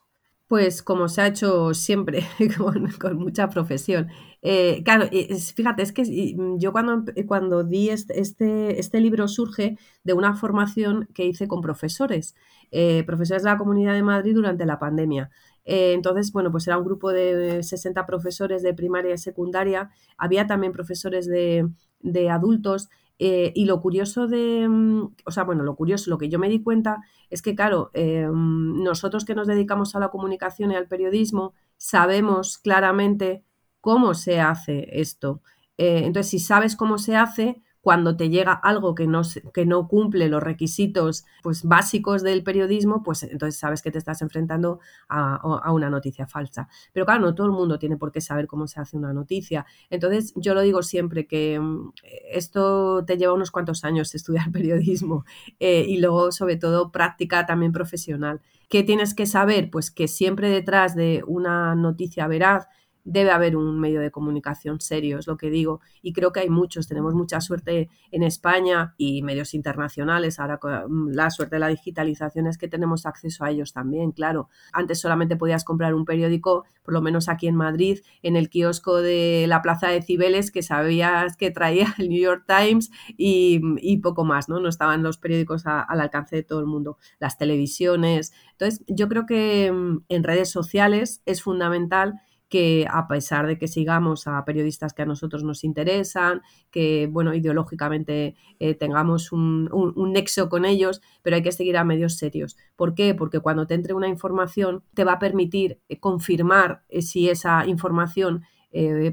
Pues como se ha hecho siempre, con, mucha profesión. Eh, claro, fíjate, es que mm, yo cuando, cuando di este, este, este, libro surge de una formación que hice con profesores, eh, profesores de la Comunidad de Madrid durante la pandemia. Eh, entonces, bueno, pues era un grupo de 60 profesores de primaria y secundaria, había también profesores de, de adultos eh, y lo curioso de, mm, o sea, bueno, lo curioso, lo que yo me di cuenta es que, claro, eh, mm, nosotros que nos dedicamos a la comunicación y al periodismo, sabemos claramente cómo se hace esto. Eh, entonces, si sabes cómo se hace, cuando te llega algo que no, que no cumple los requisitos pues, básicos del periodismo, pues entonces sabes que te estás enfrentando a, una noticia falsa. Pero claro, no todo el mundo tiene por qué saber cómo se hace una noticia. Entonces yo lo digo siempre que mm, esto te lleva unos cuantos años estudiar periodismo eh, y luego sobre todo práctica también profesional. ¿Qué tienes que saber? Pues que siempre detrás de una noticia veraz debe haber un medio de comunicación serio, es lo que digo. Y creo que hay muchos, tenemos mucha suerte en España y medios internacionales. Ahora mm, la suerte de la digitalización es que tenemos acceso a ellos también, claro. Antes solamente podías comprar un periódico, por lo menos aquí en Madrid, en el kiosco de la Plaza de Cibeles, que sabías que traía el New York Times y, poco más, ¿no? No estaban los periódicos al alcance de todo el mundo, las televisiones. Entonces, yo creo que mm, en redes sociales es fundamental que a pesar de que sigamos a periodistas que a nosotros nos interesan, que bueno, ideológicamente eh, tengamos un, nexo con ellos, pero hay que seguir a medios serios. ¿Por qué? Porque cuando te entre una información te va a permitir eh, confirmar eh, si esa información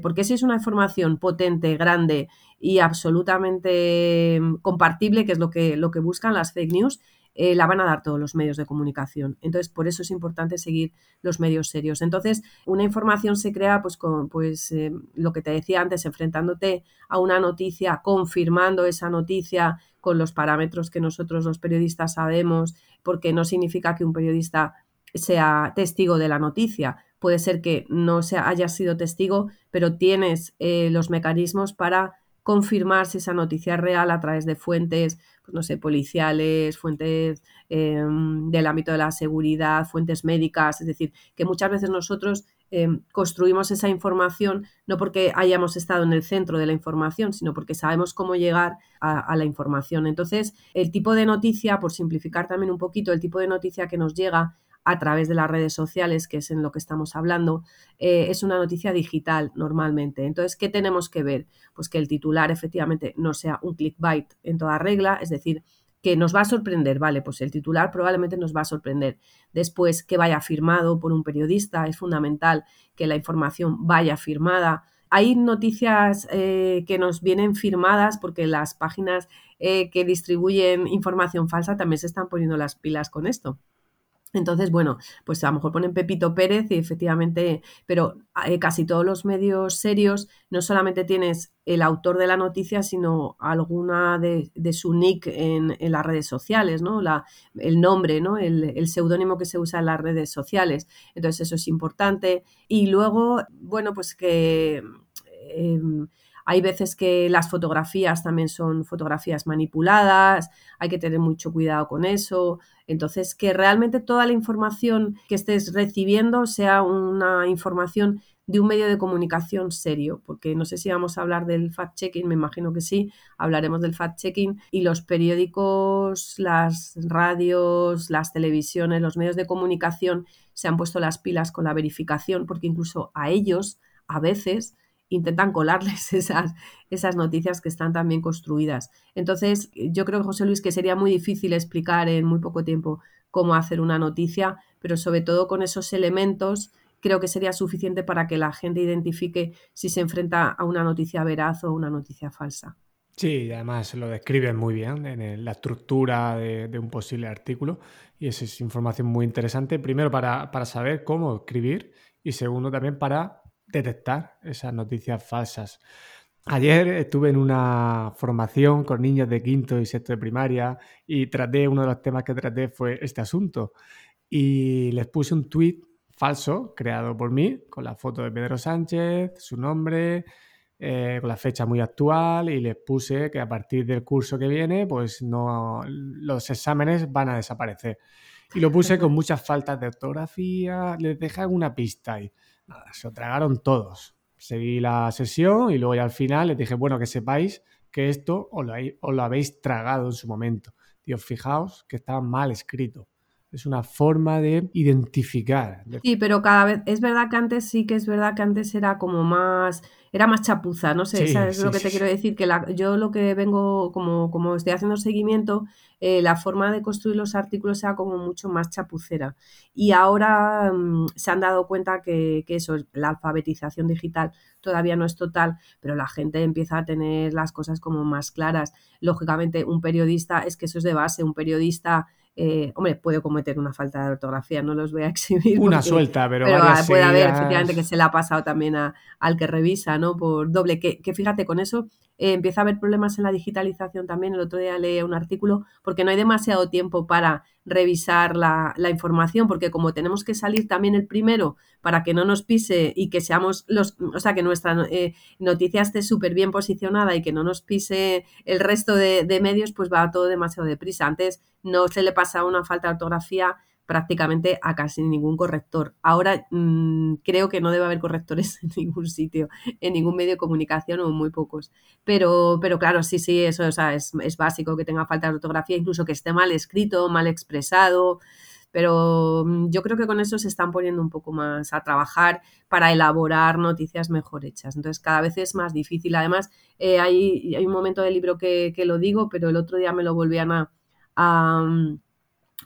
porque si es una información potente, grande y absolutamente mm, compartible, que es lo que, lo que buscan las fake news, eh, la van a dar todos los medios de comunicación. Entonces, por eso es importante seguir los medios serios. Entonces, una información se crea, pues, con pues, eh, lo que te decía antes, enfrentándote a una noticia, confirmando esa noticia con los parámetros que nosotros los periodistas sabemos, porque no significa que un periodista sea testigo de la noticia. Puede ser que no sea, haya sido testigo, pero tienes eh, los mecanismos para confirmar si esa noticia es real a través de fuentes, pues no sé, policiales, fuentes em, del ámbito de la seguridad, fuentes médicas, es decir, que muchas veces nosotros em, construimos esa información no porque hayamos estado en el centro de la información, sino porque sabemos cómo llegar a la información. Entonces, el tipo de noticia, por simplificar también un poquito, el tipo de noticia que nos llega a través de las redes sociales, que es en lo que estamos hablando, eh, es una noticia digital normalmente. Entonces, ¿qué tenemos que ver? Pues que el titular efectivamente no sea un clickbait en toda regla, es decir, que nos va a sorprender, vale, pues el titular probablemente nos va a sorprender. Después, que vaya firmado por un periodista, es fundamental que la información vaya firmada. Hay noticias eh, que nos vienen firmadas porque las páginas eh, que distribuyen información falsa también se están poniendo las pilas con esto. Entonces, bueno, pues a lo mejor ponen Pepito Pérez y efectivamente, pero eh, casi todos los medios serios no solamente tienes el autor de la noticia, sino alguna de, su nick en, las redes sociales, ¿no? El nombre, ¿no? El, seudónimo que se usa en las redes sociales. Entonces, eso es importante. Y luego, bueno, pues que... Em, hay veces que las fotografías también son fotografías manipuladas, hay que tener mucho cuidado con eso. Entonces, que realmente toda la información que estés recibiendo sea una información de un medio de comunicación serio, porque no sé si vamos a hablar del fact-checking, me imagino que sí, hablaremos del fact-checking y los periódicos, las radios, las televisiones, los medios de comunicación se han puesto las pilas con la verificación, porque incluso a ellos a veces intentan colarles esas, esas noticias que están también construidas. Entonces, yo creo, José Luis, que sería muy difícil explicar en muy poco tiempo cómo hacer una noticia, pero sobre todo con esos elementos creo que sería suficiente para que la gente identifique si se enfrenta a una noticia veraz o una noticia falsa. Sí, además lo describen muy bien en la estructura de, un posible artículo y esa es información muy interesante, primero para, para saber cómo escribir y segundo también para detectar esas noticias falsas. Ayer estuve en una formación con niños de quinto y sexto de primaria y traté, uno de los temas que traté fue este asunto. Y les puse un tweet falso creado por mí con la foto de Pedro Sánchez, su nombre, eh, con la fecha muy actual y les puse que a partir del curso que viene, pues no, los exámenes van a desaparecer. Y lo puse con muchas faltas de ortografía, les dejé alguna pista y nada, se lo tragaron todos. Seguí la sesión y luego ya al final les dije, bueno, que sepáis que esto os lo, os lo habéis tragado en su momento. Dios, fijaos que estaba mal escrito es una forma de identificar. Sí, pero cada vez, es verdad que antes sí que es verdad que antes era como más, era más chapuza, no sé, ¿sabes lo que te quiero decir? Que yo lo que vengo, como, como estoy haciendo seguimiento, eh, la forma de construir los artículos sea como mucho más chapucera. Y ahora mm, se han dado cuenta que, que eso, la alfabetización digital todavía no es total, pero la gente empieza a tener las cosas como más claras. Lógicamente, un periodista, es que eso es de base, un periodista eh, hombre, puede cometer una falta de ortografía, no los voy a exhibir. Una suelta, pero, puede haber efectivamente que se le ha pasado también al que revisa, ¿no? Por doble, que, fíjate, con eso eh, empieza a haber problemas en la digitalización también. El otro día leí un artículo porque no hay demasiado tiempo para revisar la, información, porque como tenemos que salir también el primero para que no nos pise y que seamos los, o sea, que nuestra eh, noticia esté súper bien posicionada y que no nos pise el resto de, de medios, pues va todo demasiado deprisa. Antes no se le pasa una falta de ortografía prácticamente a casi ningún corrector. Ahora mm, creo que no debe haber correctores en ningún sitio, en ningún medio de comunicación o muy pocos. Pero, pero claro, sí, sí, eso es, es, básico que tenga falta de ortografía, incluso que esté mal escrito, mal expresado. Pero mm, yo creo que con eso se están poniendo un poco más a trabajar para elaborar noticias mejor hechas. Entonces cada vez es más difícil. Además, eh, hay, hay, un momento del libro que, que, lo digo, pero el otro día me lo volvían a, a,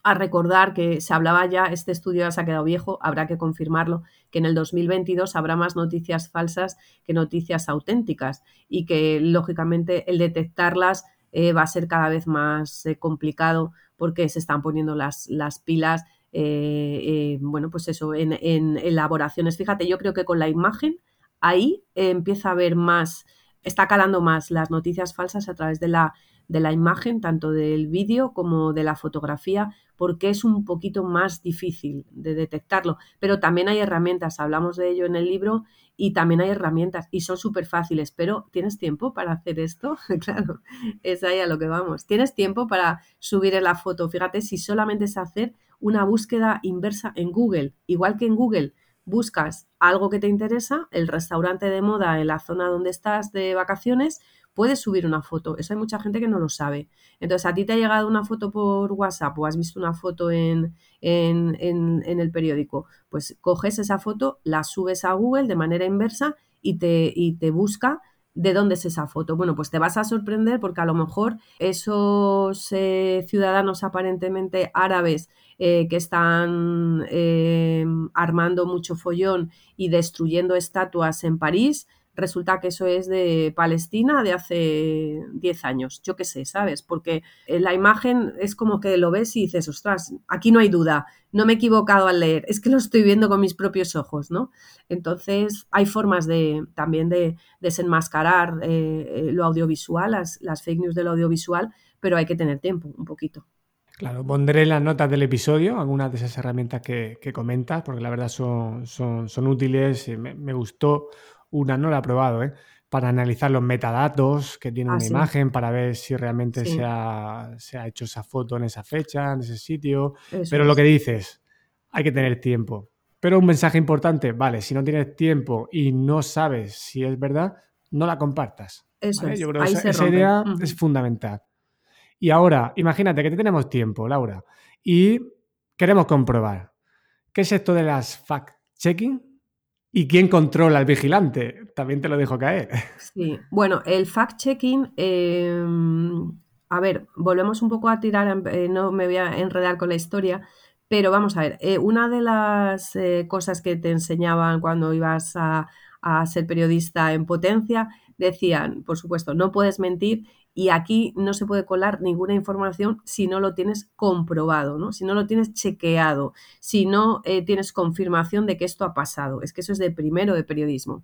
recordar que se hablaba ya, este estudio ya se ha quedado viejo, habrá que confirmarlo, que en el 2022 habrá más noticias falsas que noticias auténticas y que lógicamente el detectarlas eh, va a ser cada vez más eh, complicado porque se están poniendo las, las pilas, eh, bueno, pues eso, en, en, elaboraciones. Fíjate, yo creo que con la imagen ahí empieza a haber más, está calando más las noticias falsas a través de la de la imagen, tanto del vídeo como de la fotografía, porque es un poquito más difícil de detectarlo. Pero también hay herramientas, hablamos de ello en el libro, y también hay herramientas y son súper fáciles, pero ¿tienes tiempo para hacer esto? claro, es ahí a lo que vamos. ¿Tienes tiempo para subir la foto? Fíjate, si solamente es hacer una búsqueda inversa en Google, igual que en Google buscas algo que te interesa, el restaurante de moda en la zona donde estás de vacaciones, puedes subir una foto. Eso hay mucha gente que no lo sabe. Entonces, a ti te ha llegado una foto por WhatsApp o has visto una foto en, en, en, el periódico. Pues coges esa foto, la subes a Google de manera inversa y te, y te busca de dónde es esa foto. Bueno, pues te vas a sorprender porque a lo mejor esos eh, ciudadanos aparentemente árabes eh, que están eh, armando mucho follón y destruyendo estatuas en París, resulta que eso es de Palestina de hace 10 años, yo qué sé, ¿sabes? Porque eh, la imagen es como que lo ves y dices, ostras, aquí no hay duda, no me he equivocado al leer, es que lo estoy viendo con mis propios ojos, ¿no? Entonces hay formas de también de desenmascarar lo audiovisual, las, fake news del audiovisual, pero hay que tener tiempo, un poquito. Claro, pondré las notas del episodio, algunas de esas herramientas que, comentas, porque la verdad son, son, son útiles. Me, me, gustó una no la he probado, ¿eh? para analizar los metadatos que tiene ah, una imagen, para ver si realmente se, ha, hecho esa foto en esa fecha, en ese sitio. Pero lo que dices, hay que tener tiempo. Pero un mensaje importante, vale, si no tienes tiempo y no sabes si es verdad, no la compartas. Eso es. Yo creo que esa, idea es fundamental. Y ahora, imagínate que tenemos tiempo, Laura, y queremos comprobar. ¿Qué es esto de las fact-checking? ¿Y quién controla al vigilante? También te lo dejo caer. Sí, bueno, el fact-checking, em, a ver, volvemos un poco a tirar, eh, no me voy a enredar con la historia, pero vamos a ver, eh, una de las eh, cosas que te enseñaban cuando ibas a, a ser periodista en potencia, decían, por supuesto, no puedes mentir y aquí no se puede colar ninguna información si no lo tienes comprobado, ¿no? si no lo tienes chequeado, si no eh, tienes confirmación de que esto ha pasado. Es que eso es de primero de periodismo.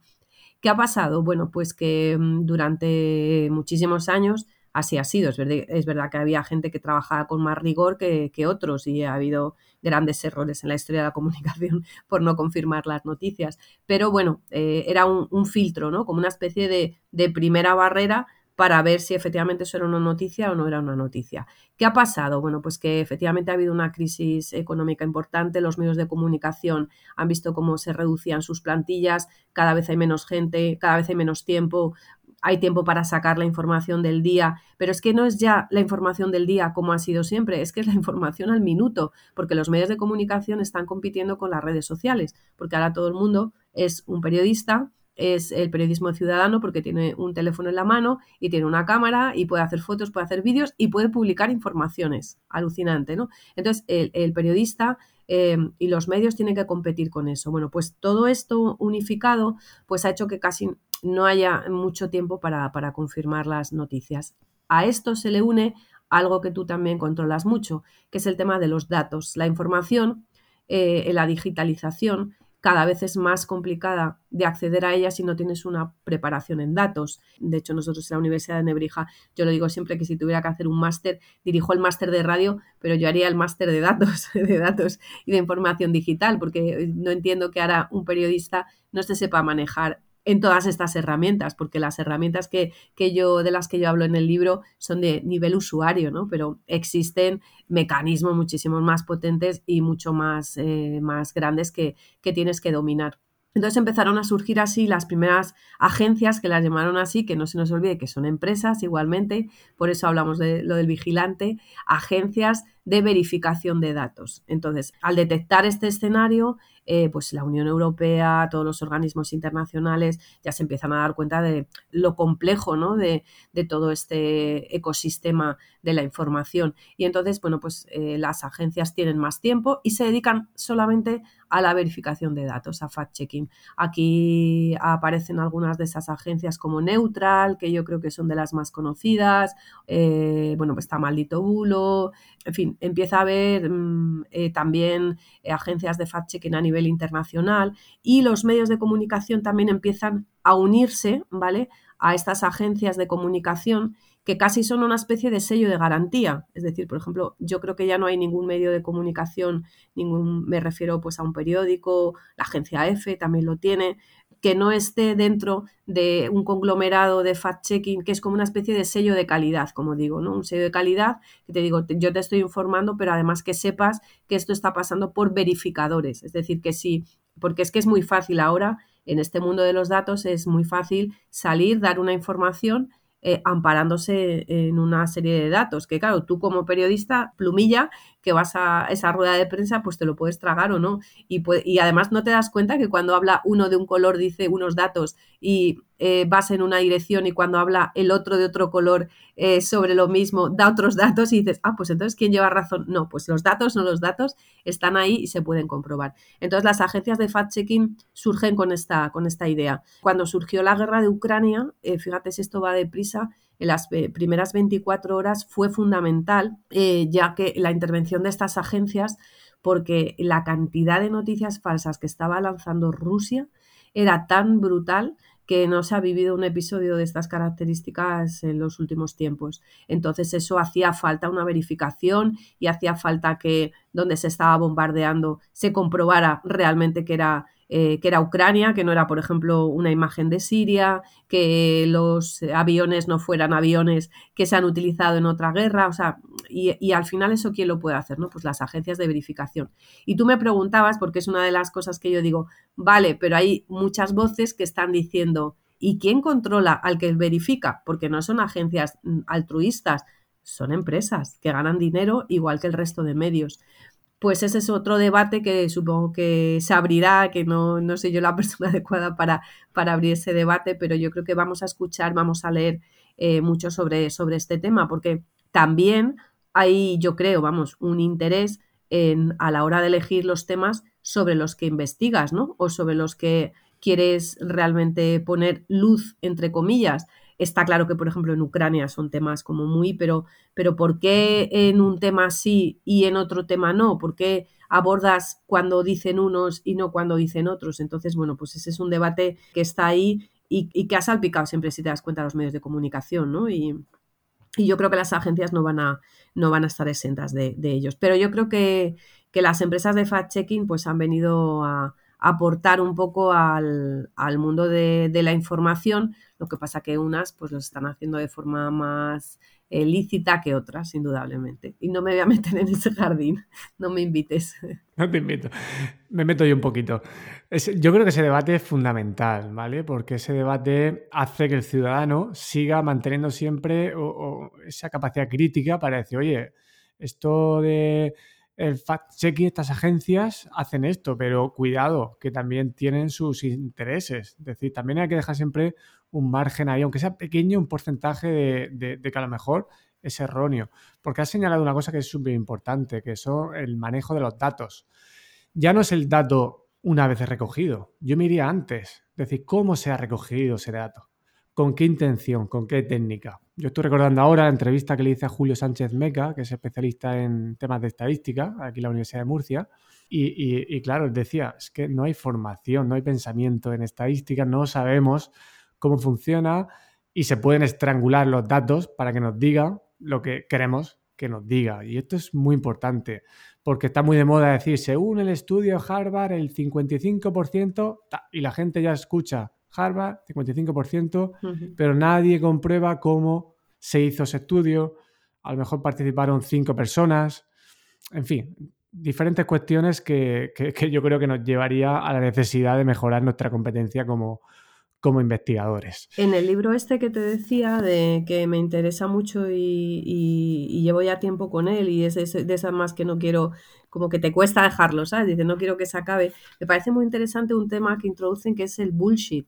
¿Qué ha pasado? Bueno, pues que mm, durante muchísimos años así ha sido. Es verdad, que había gente que trabajaba con más rigor que, otros y ha habido grandes errores en la historia de la comunicación por no confirmar las noticias. Pero bueno, eh, era un, filtro, ¿no? Como una especie de, de primera barrera para ver si efectivamente eso era una noticia o no era una noticia. ¿Qué ha pasado? Bueno, pues que efectivamente ha habido una crisis económica importante, los medios de comunicación han visto cómo se reducían sus plantillas, cada vez hay menos gente, cada vez hay menos tiempo, hay tiempo para sacar la información del día, pero es que no es ya la información del día como ha sido siempre, es que es la información al minuto, porque los medios de comunicación están compitiendo con las redes sociales, porque ahora todo el mundo es un periodista, es el periodismo ciudadano porque tiene un teléfono en la mano y tiene una cámara y puede hacer fotos, puede hacer vídeos y puede publicar informaciones. Alucinante, ¿no? Entonces, el, periodista eh, y los medios tienen que competir con eso. Bueno, pues todo esto unificado, pues ha hecho que casi no haya mucho tiempo para, confirmar las noticias. A esto se le une algo que tú también controlas mucho, que es el tema de los datos. La información, eh, la digitalización, cada vez es más complicada de acceder a ella si no tienes una preparación en datos. De hecho, nosotros en la Universidad de Nebrija, yo lo digo siempre que si tuviera que hacer un máster, dirijo el máster de radio, pero yo haría el máster de datos, de datos y de información digital, porque no entiendo que ahora un periodista no se sepa manejar en todas estas herramientas, porque las herramientas que, yo, de las que yo hablo en el libro son de nivel usuario, ¿no? Pero existen mecanismos muchísimo más potentes y mucho más, eh, más grandes que, que tienes que dominar. Entonces empezaron a surgir así las primeras agencias que las llamaron así, que no se nos olvide que son empresas igualmente, por eso hablamos de lo del vigilante, agencias de verificación de datos. Entonces, al detectar este escenario, eh, pues la Unión Europea, todos los organismos internacionales ya se empiezan a dar cuenta de lo complejo ¿no? de, todo este ecosistema de la información. Y entonces, bueno, pues eh, las agencias tienen más tiempo y se dedican solamente a la verificación de datos, a fact-checking. Aquí aparecen algunas de esas agencias como Neutral, que yo creo que son de las más conocidas, eh, bueno, pues está Maldito Bulo, en fin, empieza a haber mm, también agencias de fact-checking a nivel internacional y los medios de comunicación también empiezan a unirse, ¿vale? A estas agencias de comunicación que casi son una especie de sello de garantía. Es decir, por ejemplo, yo creo que ya no hay ningún medio de comunicación, ningún, me refiero pues a un periódico, la agencia EFE también lo tiene, que no esté dentro de un conglomerado de fact-checking, que es como una especie de sello de calidad, como digo, ¿no? Un sello de calidad que te digo, yo te estoy informando, pero además que sepas que esto está pasando por verificadores. Es decir, que sí, porque es que es muy fácil ahora, en este mundo de los datos, es muy fácil salir, dar una información eh, amparándose en una serie de datos, que claro, tú como periodista, plumilla, que vas a esa rueda de prensa, pues te lo puedes tragar o no. Y, y además no te das cuenta que cuando habla uno de un color dice unos datos y eh, vas en una dirección y cuando habla el otro de otro color eh, sobre lo mismo da otros datos y dices, ah, pues entonces ¿quién lleva razón? No, pues los datos, no los datos, están ahí y se pueden comprobar. Entonces las agencias de fact-checking surgen con esta, con esta idea. Cuando surgió la guerra de Ucrania, eh, fíjate si esto va deprisa, en las primeras 24 horas fue fundamental, ya que la intervención de estas agencias, porque la cantidad de noticias falsas que estaba lanzando Rusia era tan brutal que no se ha vivido un episodio de estas características en los últimos tiempos. Entonces eso hacía falta una verificación y hacía falta que donde se estaba bombardeando se comprobara realmente que era eh, que era Ucrania, que no era, por ejemplo, una imagen de Siria, que los aviones no fueran aviones que se han utilizado en otra guerra, o sea, y, al final eso quién lo puede hacer, ¿no? Pues las agencias de verificación. Y tú me preguntabas, porque es una de las cosas que yo digo, vale, pero hay muchas voces que están diciendo, ¿y quién controla al que verifica? Porque no son agencias mm, altruistas, son empresas que ganan dinero igual que el resto de medios pues ese es otro debate que supongo que se abrirá, que no, no soy yo la persona adecuada para, para, abrir ese debate, pero yo creo que vamos a escuchar, vamos a leer eh, mucho sobre, sobre este tema, porque también hay, yo creo, vamos, un interés en, a la hora de elegir los temas sobre los que investigas, ¿no? O sobre los que quieres realmente poner luz, entre comillas. Está claro que, por ejemplo, en Ucrania son temas como muy, pero, pero ¿por qué en un tema sí y en otro tema no? ¿Por qué abordas cuando dicen unos y no cuando dicen otros? Entonces, bueno, pues ese es un debate que está ahí y, que ha salpicado siempre, si te das cuenta, los medios de comunicación, ¿no? Y, yo creo que las agencias no van a, no van a estar exentas de, ellos. Pero yo creo que, que las empresas de fact-checking pues han venido a, aportar un poco al, mundo de, de, la información, lo que pasa que unas pues lo están haciendo de forma más eh, lícita que otras, indudablemente. Y no me voy a meter en ese jardín, no me invites. No te invito, me meto yo un poquito. yo creo que ese debate es fundamental, ¿vale? Porque ese debate hace que el ciudadano siga manteniendo siempre esa capacidad crítica para decir, oye, esto de el fact-checking, estas agencias hacen esto, pero cuidado, que también tienen sus intereses. Es decir, también hay que dejar siempre un margen ahí, aunque sea pequeño, un porcentaje de, que a lo mejor es erróneo. Porque has señalado una cosa que es súper importante, que es el manejo de los datos. Ya no es el dato una vez recogido, yo me iría antes, es decir, cómo se ha recogido ese dato, con qué intención, con qué técnica. Yo estoy recordando ahora la entrevista que le hice a Julio Sánchez Meca, que es especialista en temas de estadística, aquí en la Universidad de Murcia, y, y, claro, decía, es que no hay formación, no hay pensamiento en estadística, no sabemos cómo funciona y se pueden estrangular los datos para que nos diga lo que queremos que nos diga. Y esto es muy importante porque está muy de moda decir, según el estudio Harvard, el 55%, y la gente ya escucha Harvard, 55%, pero nadie comprueba cómo se hizo ese estudio. A lo mejor participaron cinco personas. En fin, diferentes cuestiones que, que yo creo que nos llevaría a la necesidad de mejorar nuestra competencia como, como investigadores. En el libro este que te decía, de que me interesa mucho y, llevo ya tiempo con él y es de, esas más que no quiero, como que te cuesta dejarlo, ¿sabes? Dice, no quiero que se acabe. Me parece muy interesante un tema que introducen que es el bullshit.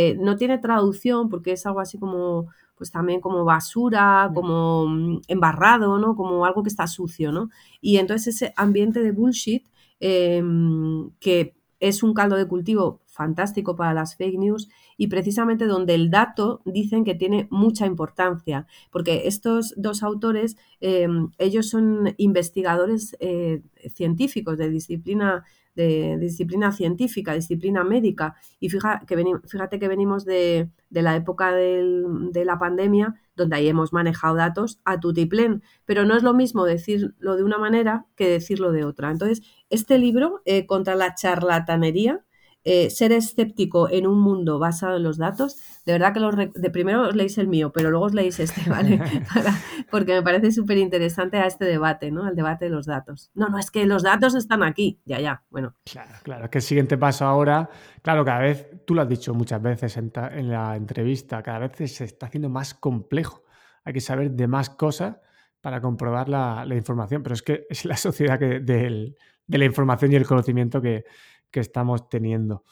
Eh, no tiene traducción porque es algo así como, pues también como basura, como mm, embarrado, ¿no? Como algo que está sucio, ¿no? Y entonces ese ambiente de bullshit em, que es un caldo de cultivo fantástico para las fake news y precisamente donde el dato dicen que tiene mucha importancia, porque estos dos autores, em, ellos son investigadores eh, científicos de disciplina de, disciplina científica, disciplina médica, y fíjate que, fíjate que venimos de, la época de la pandemia, donde ahí hemos manejado datos a tutiplén, pero no es lo mismo decirlo de una manera que decirlo de otra. Entonces, este libro, eh, Contra la charlatanería, eh, ser escéptico en un mundo basado en los datos, de verdad que los de primero os leéis el mío, pero luego os leéis este, ¿vale? porque me parece súper interesante a este debate, ¿no? El debate de los datos. No, no, es que los datos están aquí, ya, ya, bueno. Claro, claro, es que el siguiente paso ahora, claro, cada vez, tú lo has dicho muchas veces en, la entrevista, cada vez se está haciendo más complejo. Hay que saber de más cosas para comprobar la, información, pero es que es la sociedad que, de la información y el conocimiento que, que estamos teniendo.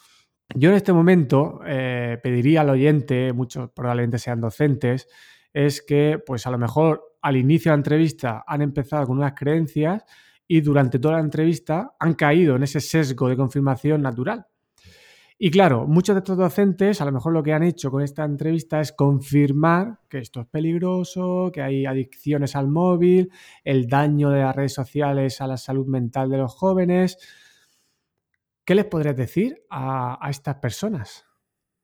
Yo en este momento eh, pediría al oyente, muchos probablemente sean docentes, es que pues a lo mejor al inicio de la entrevista han empezado con unas creencias y durante toda la entrevista han caído en ese sesgo de confirmación natural. Y claro, muchos de estos docentes a lo mejor lo que han hecho con esta entrevista es confirmar que esto es peligroso, que hay adicciones al móvil, el daño de las redes sociales a la salud mental de los jóvenes, ¿Qué les podrías decir a, estas personas?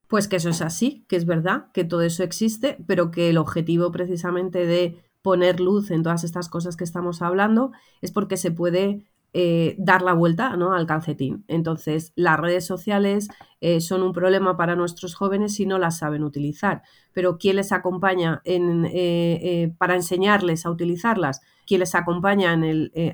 Pues que eso es así, que es verdad, que todo eso existe, pero que el objetivo precisamente de poner luz en todas estas cosas que estamos hablando es porque se puede eh, dar la vuelta ¿no? al calcetín. Entonces, las redes sociales eh, son un problema para nuestros jóvenes si no las saben utilizar. Pero ¿quién les acompaña eh, para enseñarles a utilizarlas? ¿Quién les acompaña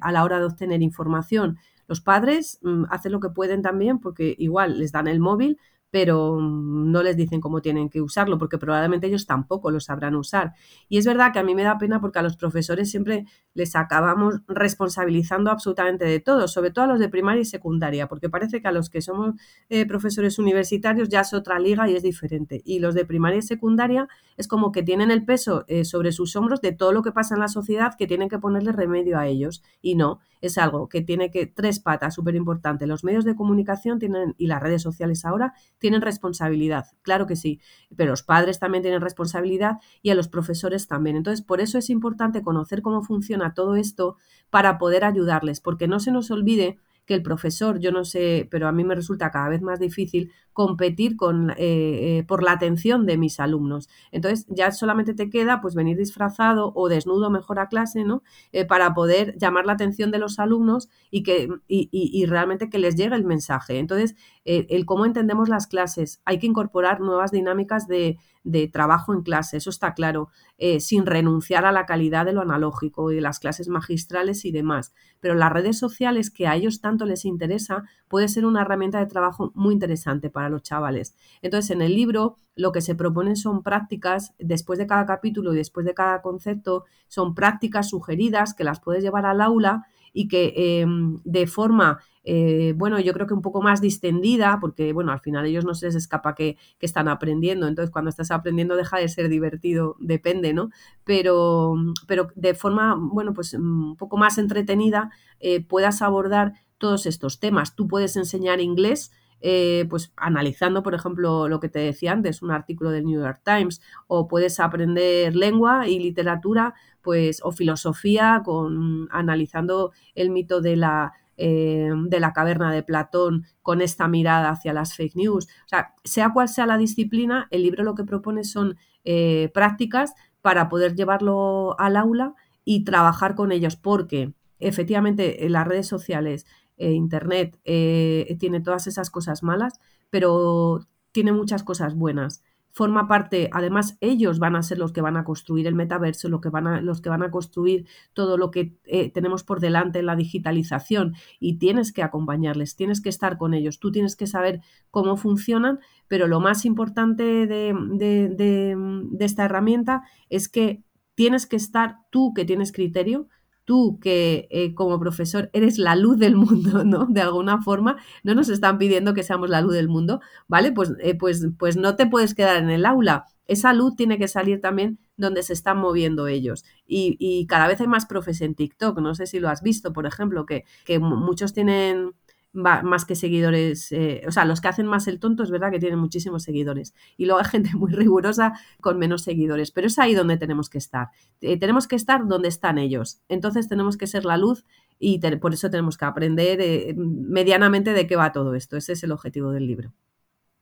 a la hora de obtener información? Los padres mm, hacen lo que pueden también porque igual les dan el móvil, pero mm, no les dicen cómo tienen que usarlo, porque probablemente ellos tampoco lo sabrán usar. Y es verdad que a mí me da pena porque a los profesores siempre les acabamos responsabilizando absolutamente de todo, sobre todo a los de primaria y secundaria, porque parece que a los que somos eh, profesores universitarios ya es otra liga y es diferente. Y los de primaria y secundaria es como que tienen el peso eh, sobre sus hombros de todo lo que pasa en la sociedad que tienen que ponerle remedio a ellos. Y no, es algo que tiene que tres patas súper importante. Los medios de comunicación tienen, y las redes sociales ahora tienen responsabilidad, claro que sí, pero los padres también tienen responsabilidad y a los profesores también. Entonces, por eso es importante conocer cómo funciona todo esto para poder ayudarles, porque no se nos olvide que el profesor, yo no sé, pero a mí me resulta cada vez más difícil competir con, eh, por la atención de mis alumnos. Entonces ya solamente te queda pues venir disfrazado o desnudo mejor a clase, ¿no? para poder llamar la atención de los alumnos y que y, realmente que les llegue el mensaje. Entonces, el cómo entendemos las clases, hay que incorporar nuevas dinámicas de, de trabajo en clase, eso está claro, eh, sin renunciar a la calidad de lo analógico y de las clases magistrales y demás. Pero las redes sociales que a ellos tanto les interesa puede ser una herramienta de trabajo muy interesante para los chavales. Entonces, en el libro lo que se proponen son prácticas, después de cada capítulo y después de cada concepto, son prácticas sugeridas que las puedes llevar al aula y que em, de forma eh, bueno, yo creo que un poco más distendida, porque, bueno, al final ellos no se les escapa que, están aprendiendo, entonces cuando estás aprendiendo deja de ser divertido, depende, ¿no? Pero, pero de forma, bueno, pues un poco más entretenida eh, puedas abordar todos estos temas. Tú puedes enseñar inglés, eh, pues analizando, por ejemplo, lo que te decía antes, un artículo del New York Times, o puedes aprender lengua y literatura, pues, o filosofía, con analizando el mito de la eh, de la caverna de Platón con esta mirada hacia las fake news. O sea, sea cual sea la disciplina, el libro lo que propone son eh, prácticas para poder llevarlo al aula y trabajar con ellos, porque efectivamente en las redes sociales, eh, Internet, tiene todas esas cosas malas, pero tiene muchas cosas buenas forma parte, además ellos van a ser los que van a construir el metaverso, lo que van a, los que van a construir todo lo que eh, tenemos por delante en la digitalización. Y tienes que acompañarles, tienes que estar con ellos, tú tienes que saber cómo funcionan, pero lo más importante de, de esta herramienta es que tienes que estar tú que tienes criterio, tú que eh, como profesor eres la luz del mundo, ¿no? De alguna forma, no nos están pidiendo que seamos la luz del mundo, ¿vale? Pues, eh, pues, pues no te puedes quedar en el aula. Esa luz tiene que salir también donde se están moviendo ellos. Y, y cada vez hay más profes en TikTok, no sé si lo has visto, por ejemplo, que, que muchos tienen más que seguidores, eh, o sea, los que hacen más el tonto es verdad que tienen muchísimos seguidores y luego hay gente muy rigurosa con menos seguidores, pero es ahí donde tenemos que estar. Eh, tenemos que estar donde están ellos. Entonces tenemos que ser la luz y por eso tenemos que aprender eh, medianamente de qué va todo esto. Ese es el objetivo del libro.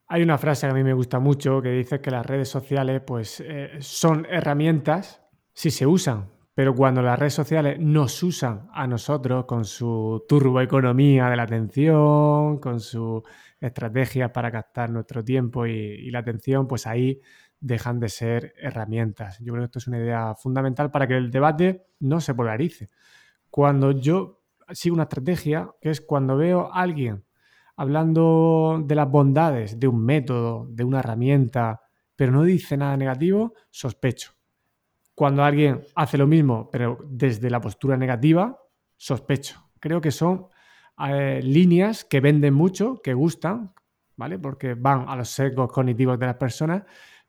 Hay una frase que a mí me gusta mucho que dice que las redes sociales pues, son herramientas si se usan pero cuando las redes sociales nos usan a nosotros con su turboeconomía de la atención, con su estrategia para captar nuestro tiempo y, la atención, pues ahí dejan de ser herramientas. Yo creo que esto es una idea fundamental para que el debate no se polarice. Cuando yo sigo una estrategia, que es cuando veo a alguien hablando de las bondades de un método, de una herramienta, pero no dice nada negativo, sospecho cuando alguien hace lo mismo, pero desde la postura negativa, sospecho. Creo que son eh, líneas que venden mucho, que gustan, ¿vale? Porque van a los sesgos cognitivos de las personas,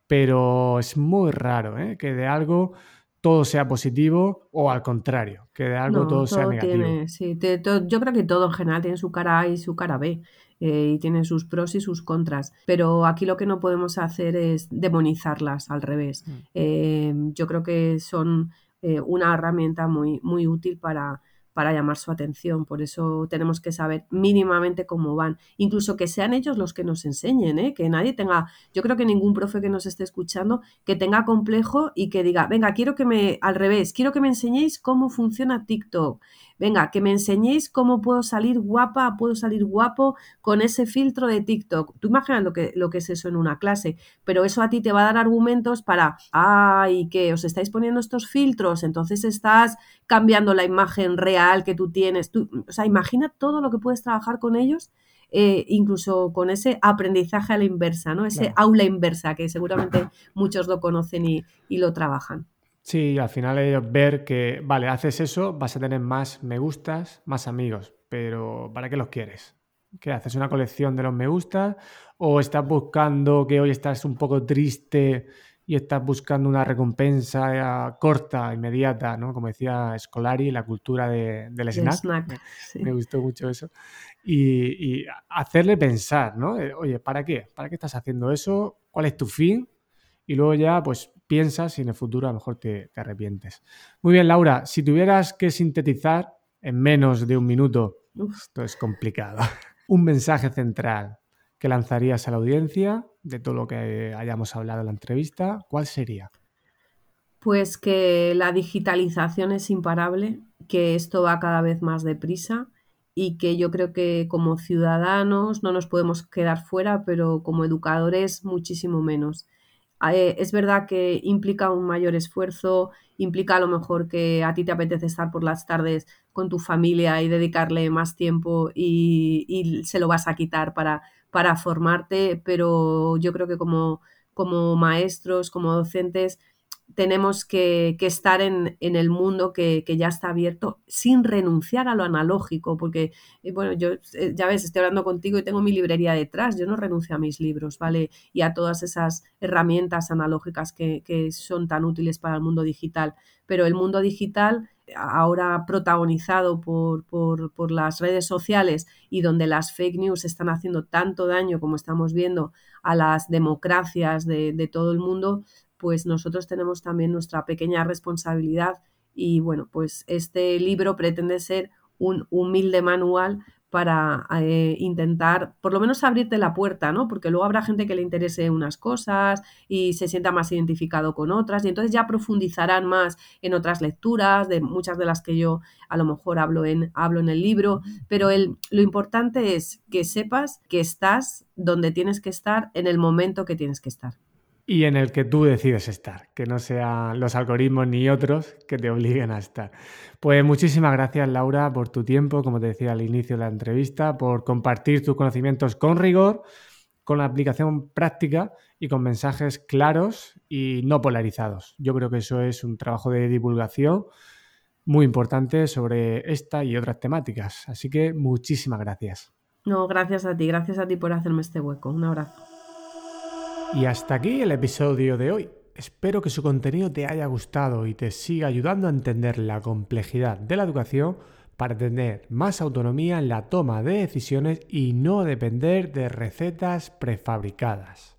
pero es muy raro ¿eh? que de algo todo sea positivo o al contrario, que de algo todo, sea negativo. sí, yo creo que todo en general tiene su cara A y su cara B. Eh, y tienen sus pros y sus contras. Pero aquí lo que no podemos hacer es demonizarlas al revés. Mm. Eh, yo creo que son eh, una herramienta muy, muy útil para, para llamar su atención. Por eso tenemos que saber mínimamente cómo van. Incluso que sean ellos los que nos enseñen, ¿eh? que nadie tenga, yo creo que ningún profe que nos esté escuchando, que tenga complejo y que diga, venga, quiero que me, al revés, quiero que me enseñéis cómo funciona TikTok. Venga, que me enseñéis cómo puedo salir guapa, puedo salir guapo con ese filtro de TikTok. Tú imaginas lo que, lo que es eso en una clase, pero eso a ti te va a dar argumentos para, ay, que os estáis poniendo estos filtros, entonces estás cambiando la imagen real que tú tienes. Tú, o sea, imagina todo lo que puedes trabajar con ellos, eh, incluso con ese aprendizaje a la inversa, ¿no? Ese aula inversa, que seguramente muchos lo conocen y, lo trabajan. Sí, al final ellos ver que, vale, haces eso, vas a tener más me gustas, más amigos, pero ¿para qué los quieres? ¿Qué haces? ¿Una colección de los me gustas? ¿O estás buscando que hoy estás un poco triste y estás buscando una recompensa eh, corta, inmediata, ¿no? Como decía Scolari, la cultura de, del snack. Me gustó mucho eso. Y, hacerle pensar, ¿no? Eh, oye, ¿para qué? ¿Para qué estás haciendo eso? ¿Cuál es tu fin? Y luego ya, pues, piensas y en el futuro a lo mejor te, te arrepientes. Muy bien, Laura, si tuvieras que sintetizar en menos de un minuto Esto es complicado. Un mensaje central que lanzarías a la audiencia de todo lo que hayamos hablado en la entrevista, ¿cuál sería? Pues que la digitalización es imparable, que esto va cada vez más deprisa y que yo creo que como ciudadanos no nos podemos quedar fuera, pero como educadores muchísimo menos. Eh, es verdad que implica un mayor esfuerzo, implica a lo mejor que a ti te apetece estar por las tardes con tu familia y dedicarle más tiempo y, se lo vas a quitar para, para formarte, pero yo creo que como, como maestros, como docentes, tenemos que, estar en, el mundo que, ya está abierto sin renunciar a lo analógico, porque, eh, bueno, yo eh, ya ves, estoy hablando contigo y tengo mi librería detrás, yo no renuncio a mis libros, ¿vale? Y a todas esas herramientas analógicas que, son tan útiles para el mundo digital, pero el mundo digital ahora protagonizado por, las redes sociales y donde las fake news están haciendo tanto daño como estamos viendo a las democracias de, de todo el mundo, pues nosotros tenemos también nuestra pequeña responsabilidad y bueno, pues este libro pretende ser un humilde manual para eh, intentar por lo menos abrirte la puerta, ¿no? Porque luego habrá gente que le interese unas cosas y se sienta más identificado con otras y entonces ya profundizarán más en otras lecturas, de muchas de las que yo a lo mejor hablo en, hablo en el libro, pero el, lo importante es que sepas que estás donde tienes que estar en el momento que tienes que estar y en el que tú decides estar, que no sean los algoritmos ni otros que te obliguen a estar. Pues muchísimas gracias Laura por tu tiempo, como te decía al inicio de la entrevista, por compartir tus conocimientos con rigor, con aplicación práctica y con mensajes claros y no polarizados. Yo creo que eso es un trabajo de divulgación muy importante sobre esta y otras temáticas. Así que muchísimas gracias. No, gracias a ti, gracias a ti por hacerme este hueco. Un abrazo. Y hasta aquí el episodio de hoy. Espero que su contenido te haya gustado y te siga ayudando a entender la complejidad de la educación para tener más autonomía en la toma de decisiones y no depender de recetas prefabricadas.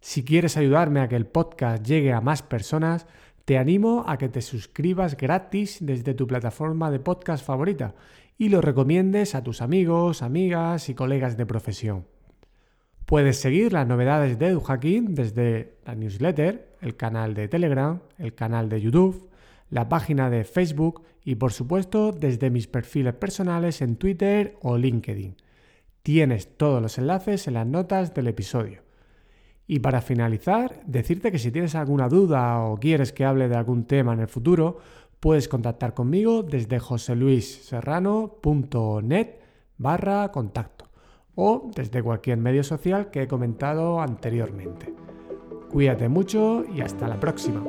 Si quieres ayudarme a que el podcast llegue a más personas, te animo a que te suscribas gratis desde tu plataforma de podcast favorita y lo recomiendes a tus amigos, amigas y colegas de profesión. Puedes seguir las novedades de EduHacking desde la newsletter, el canal de Telegram, el canal de YouTube, la página de Facebook y por supuesto desde mis perfiles personales en Twitter o LinkedIn. Tienes todos los enlaces en las notas del episodio. Y para finalizar, decirte que si tienes alguna duda o quieres que hable de algún tema en el futuro, puedes contactar conmigo desde joseluisserrano.net barra contacto o desde cualquier medio social que he comentado anteriormente. Cuídate mucho y hasta la próxima.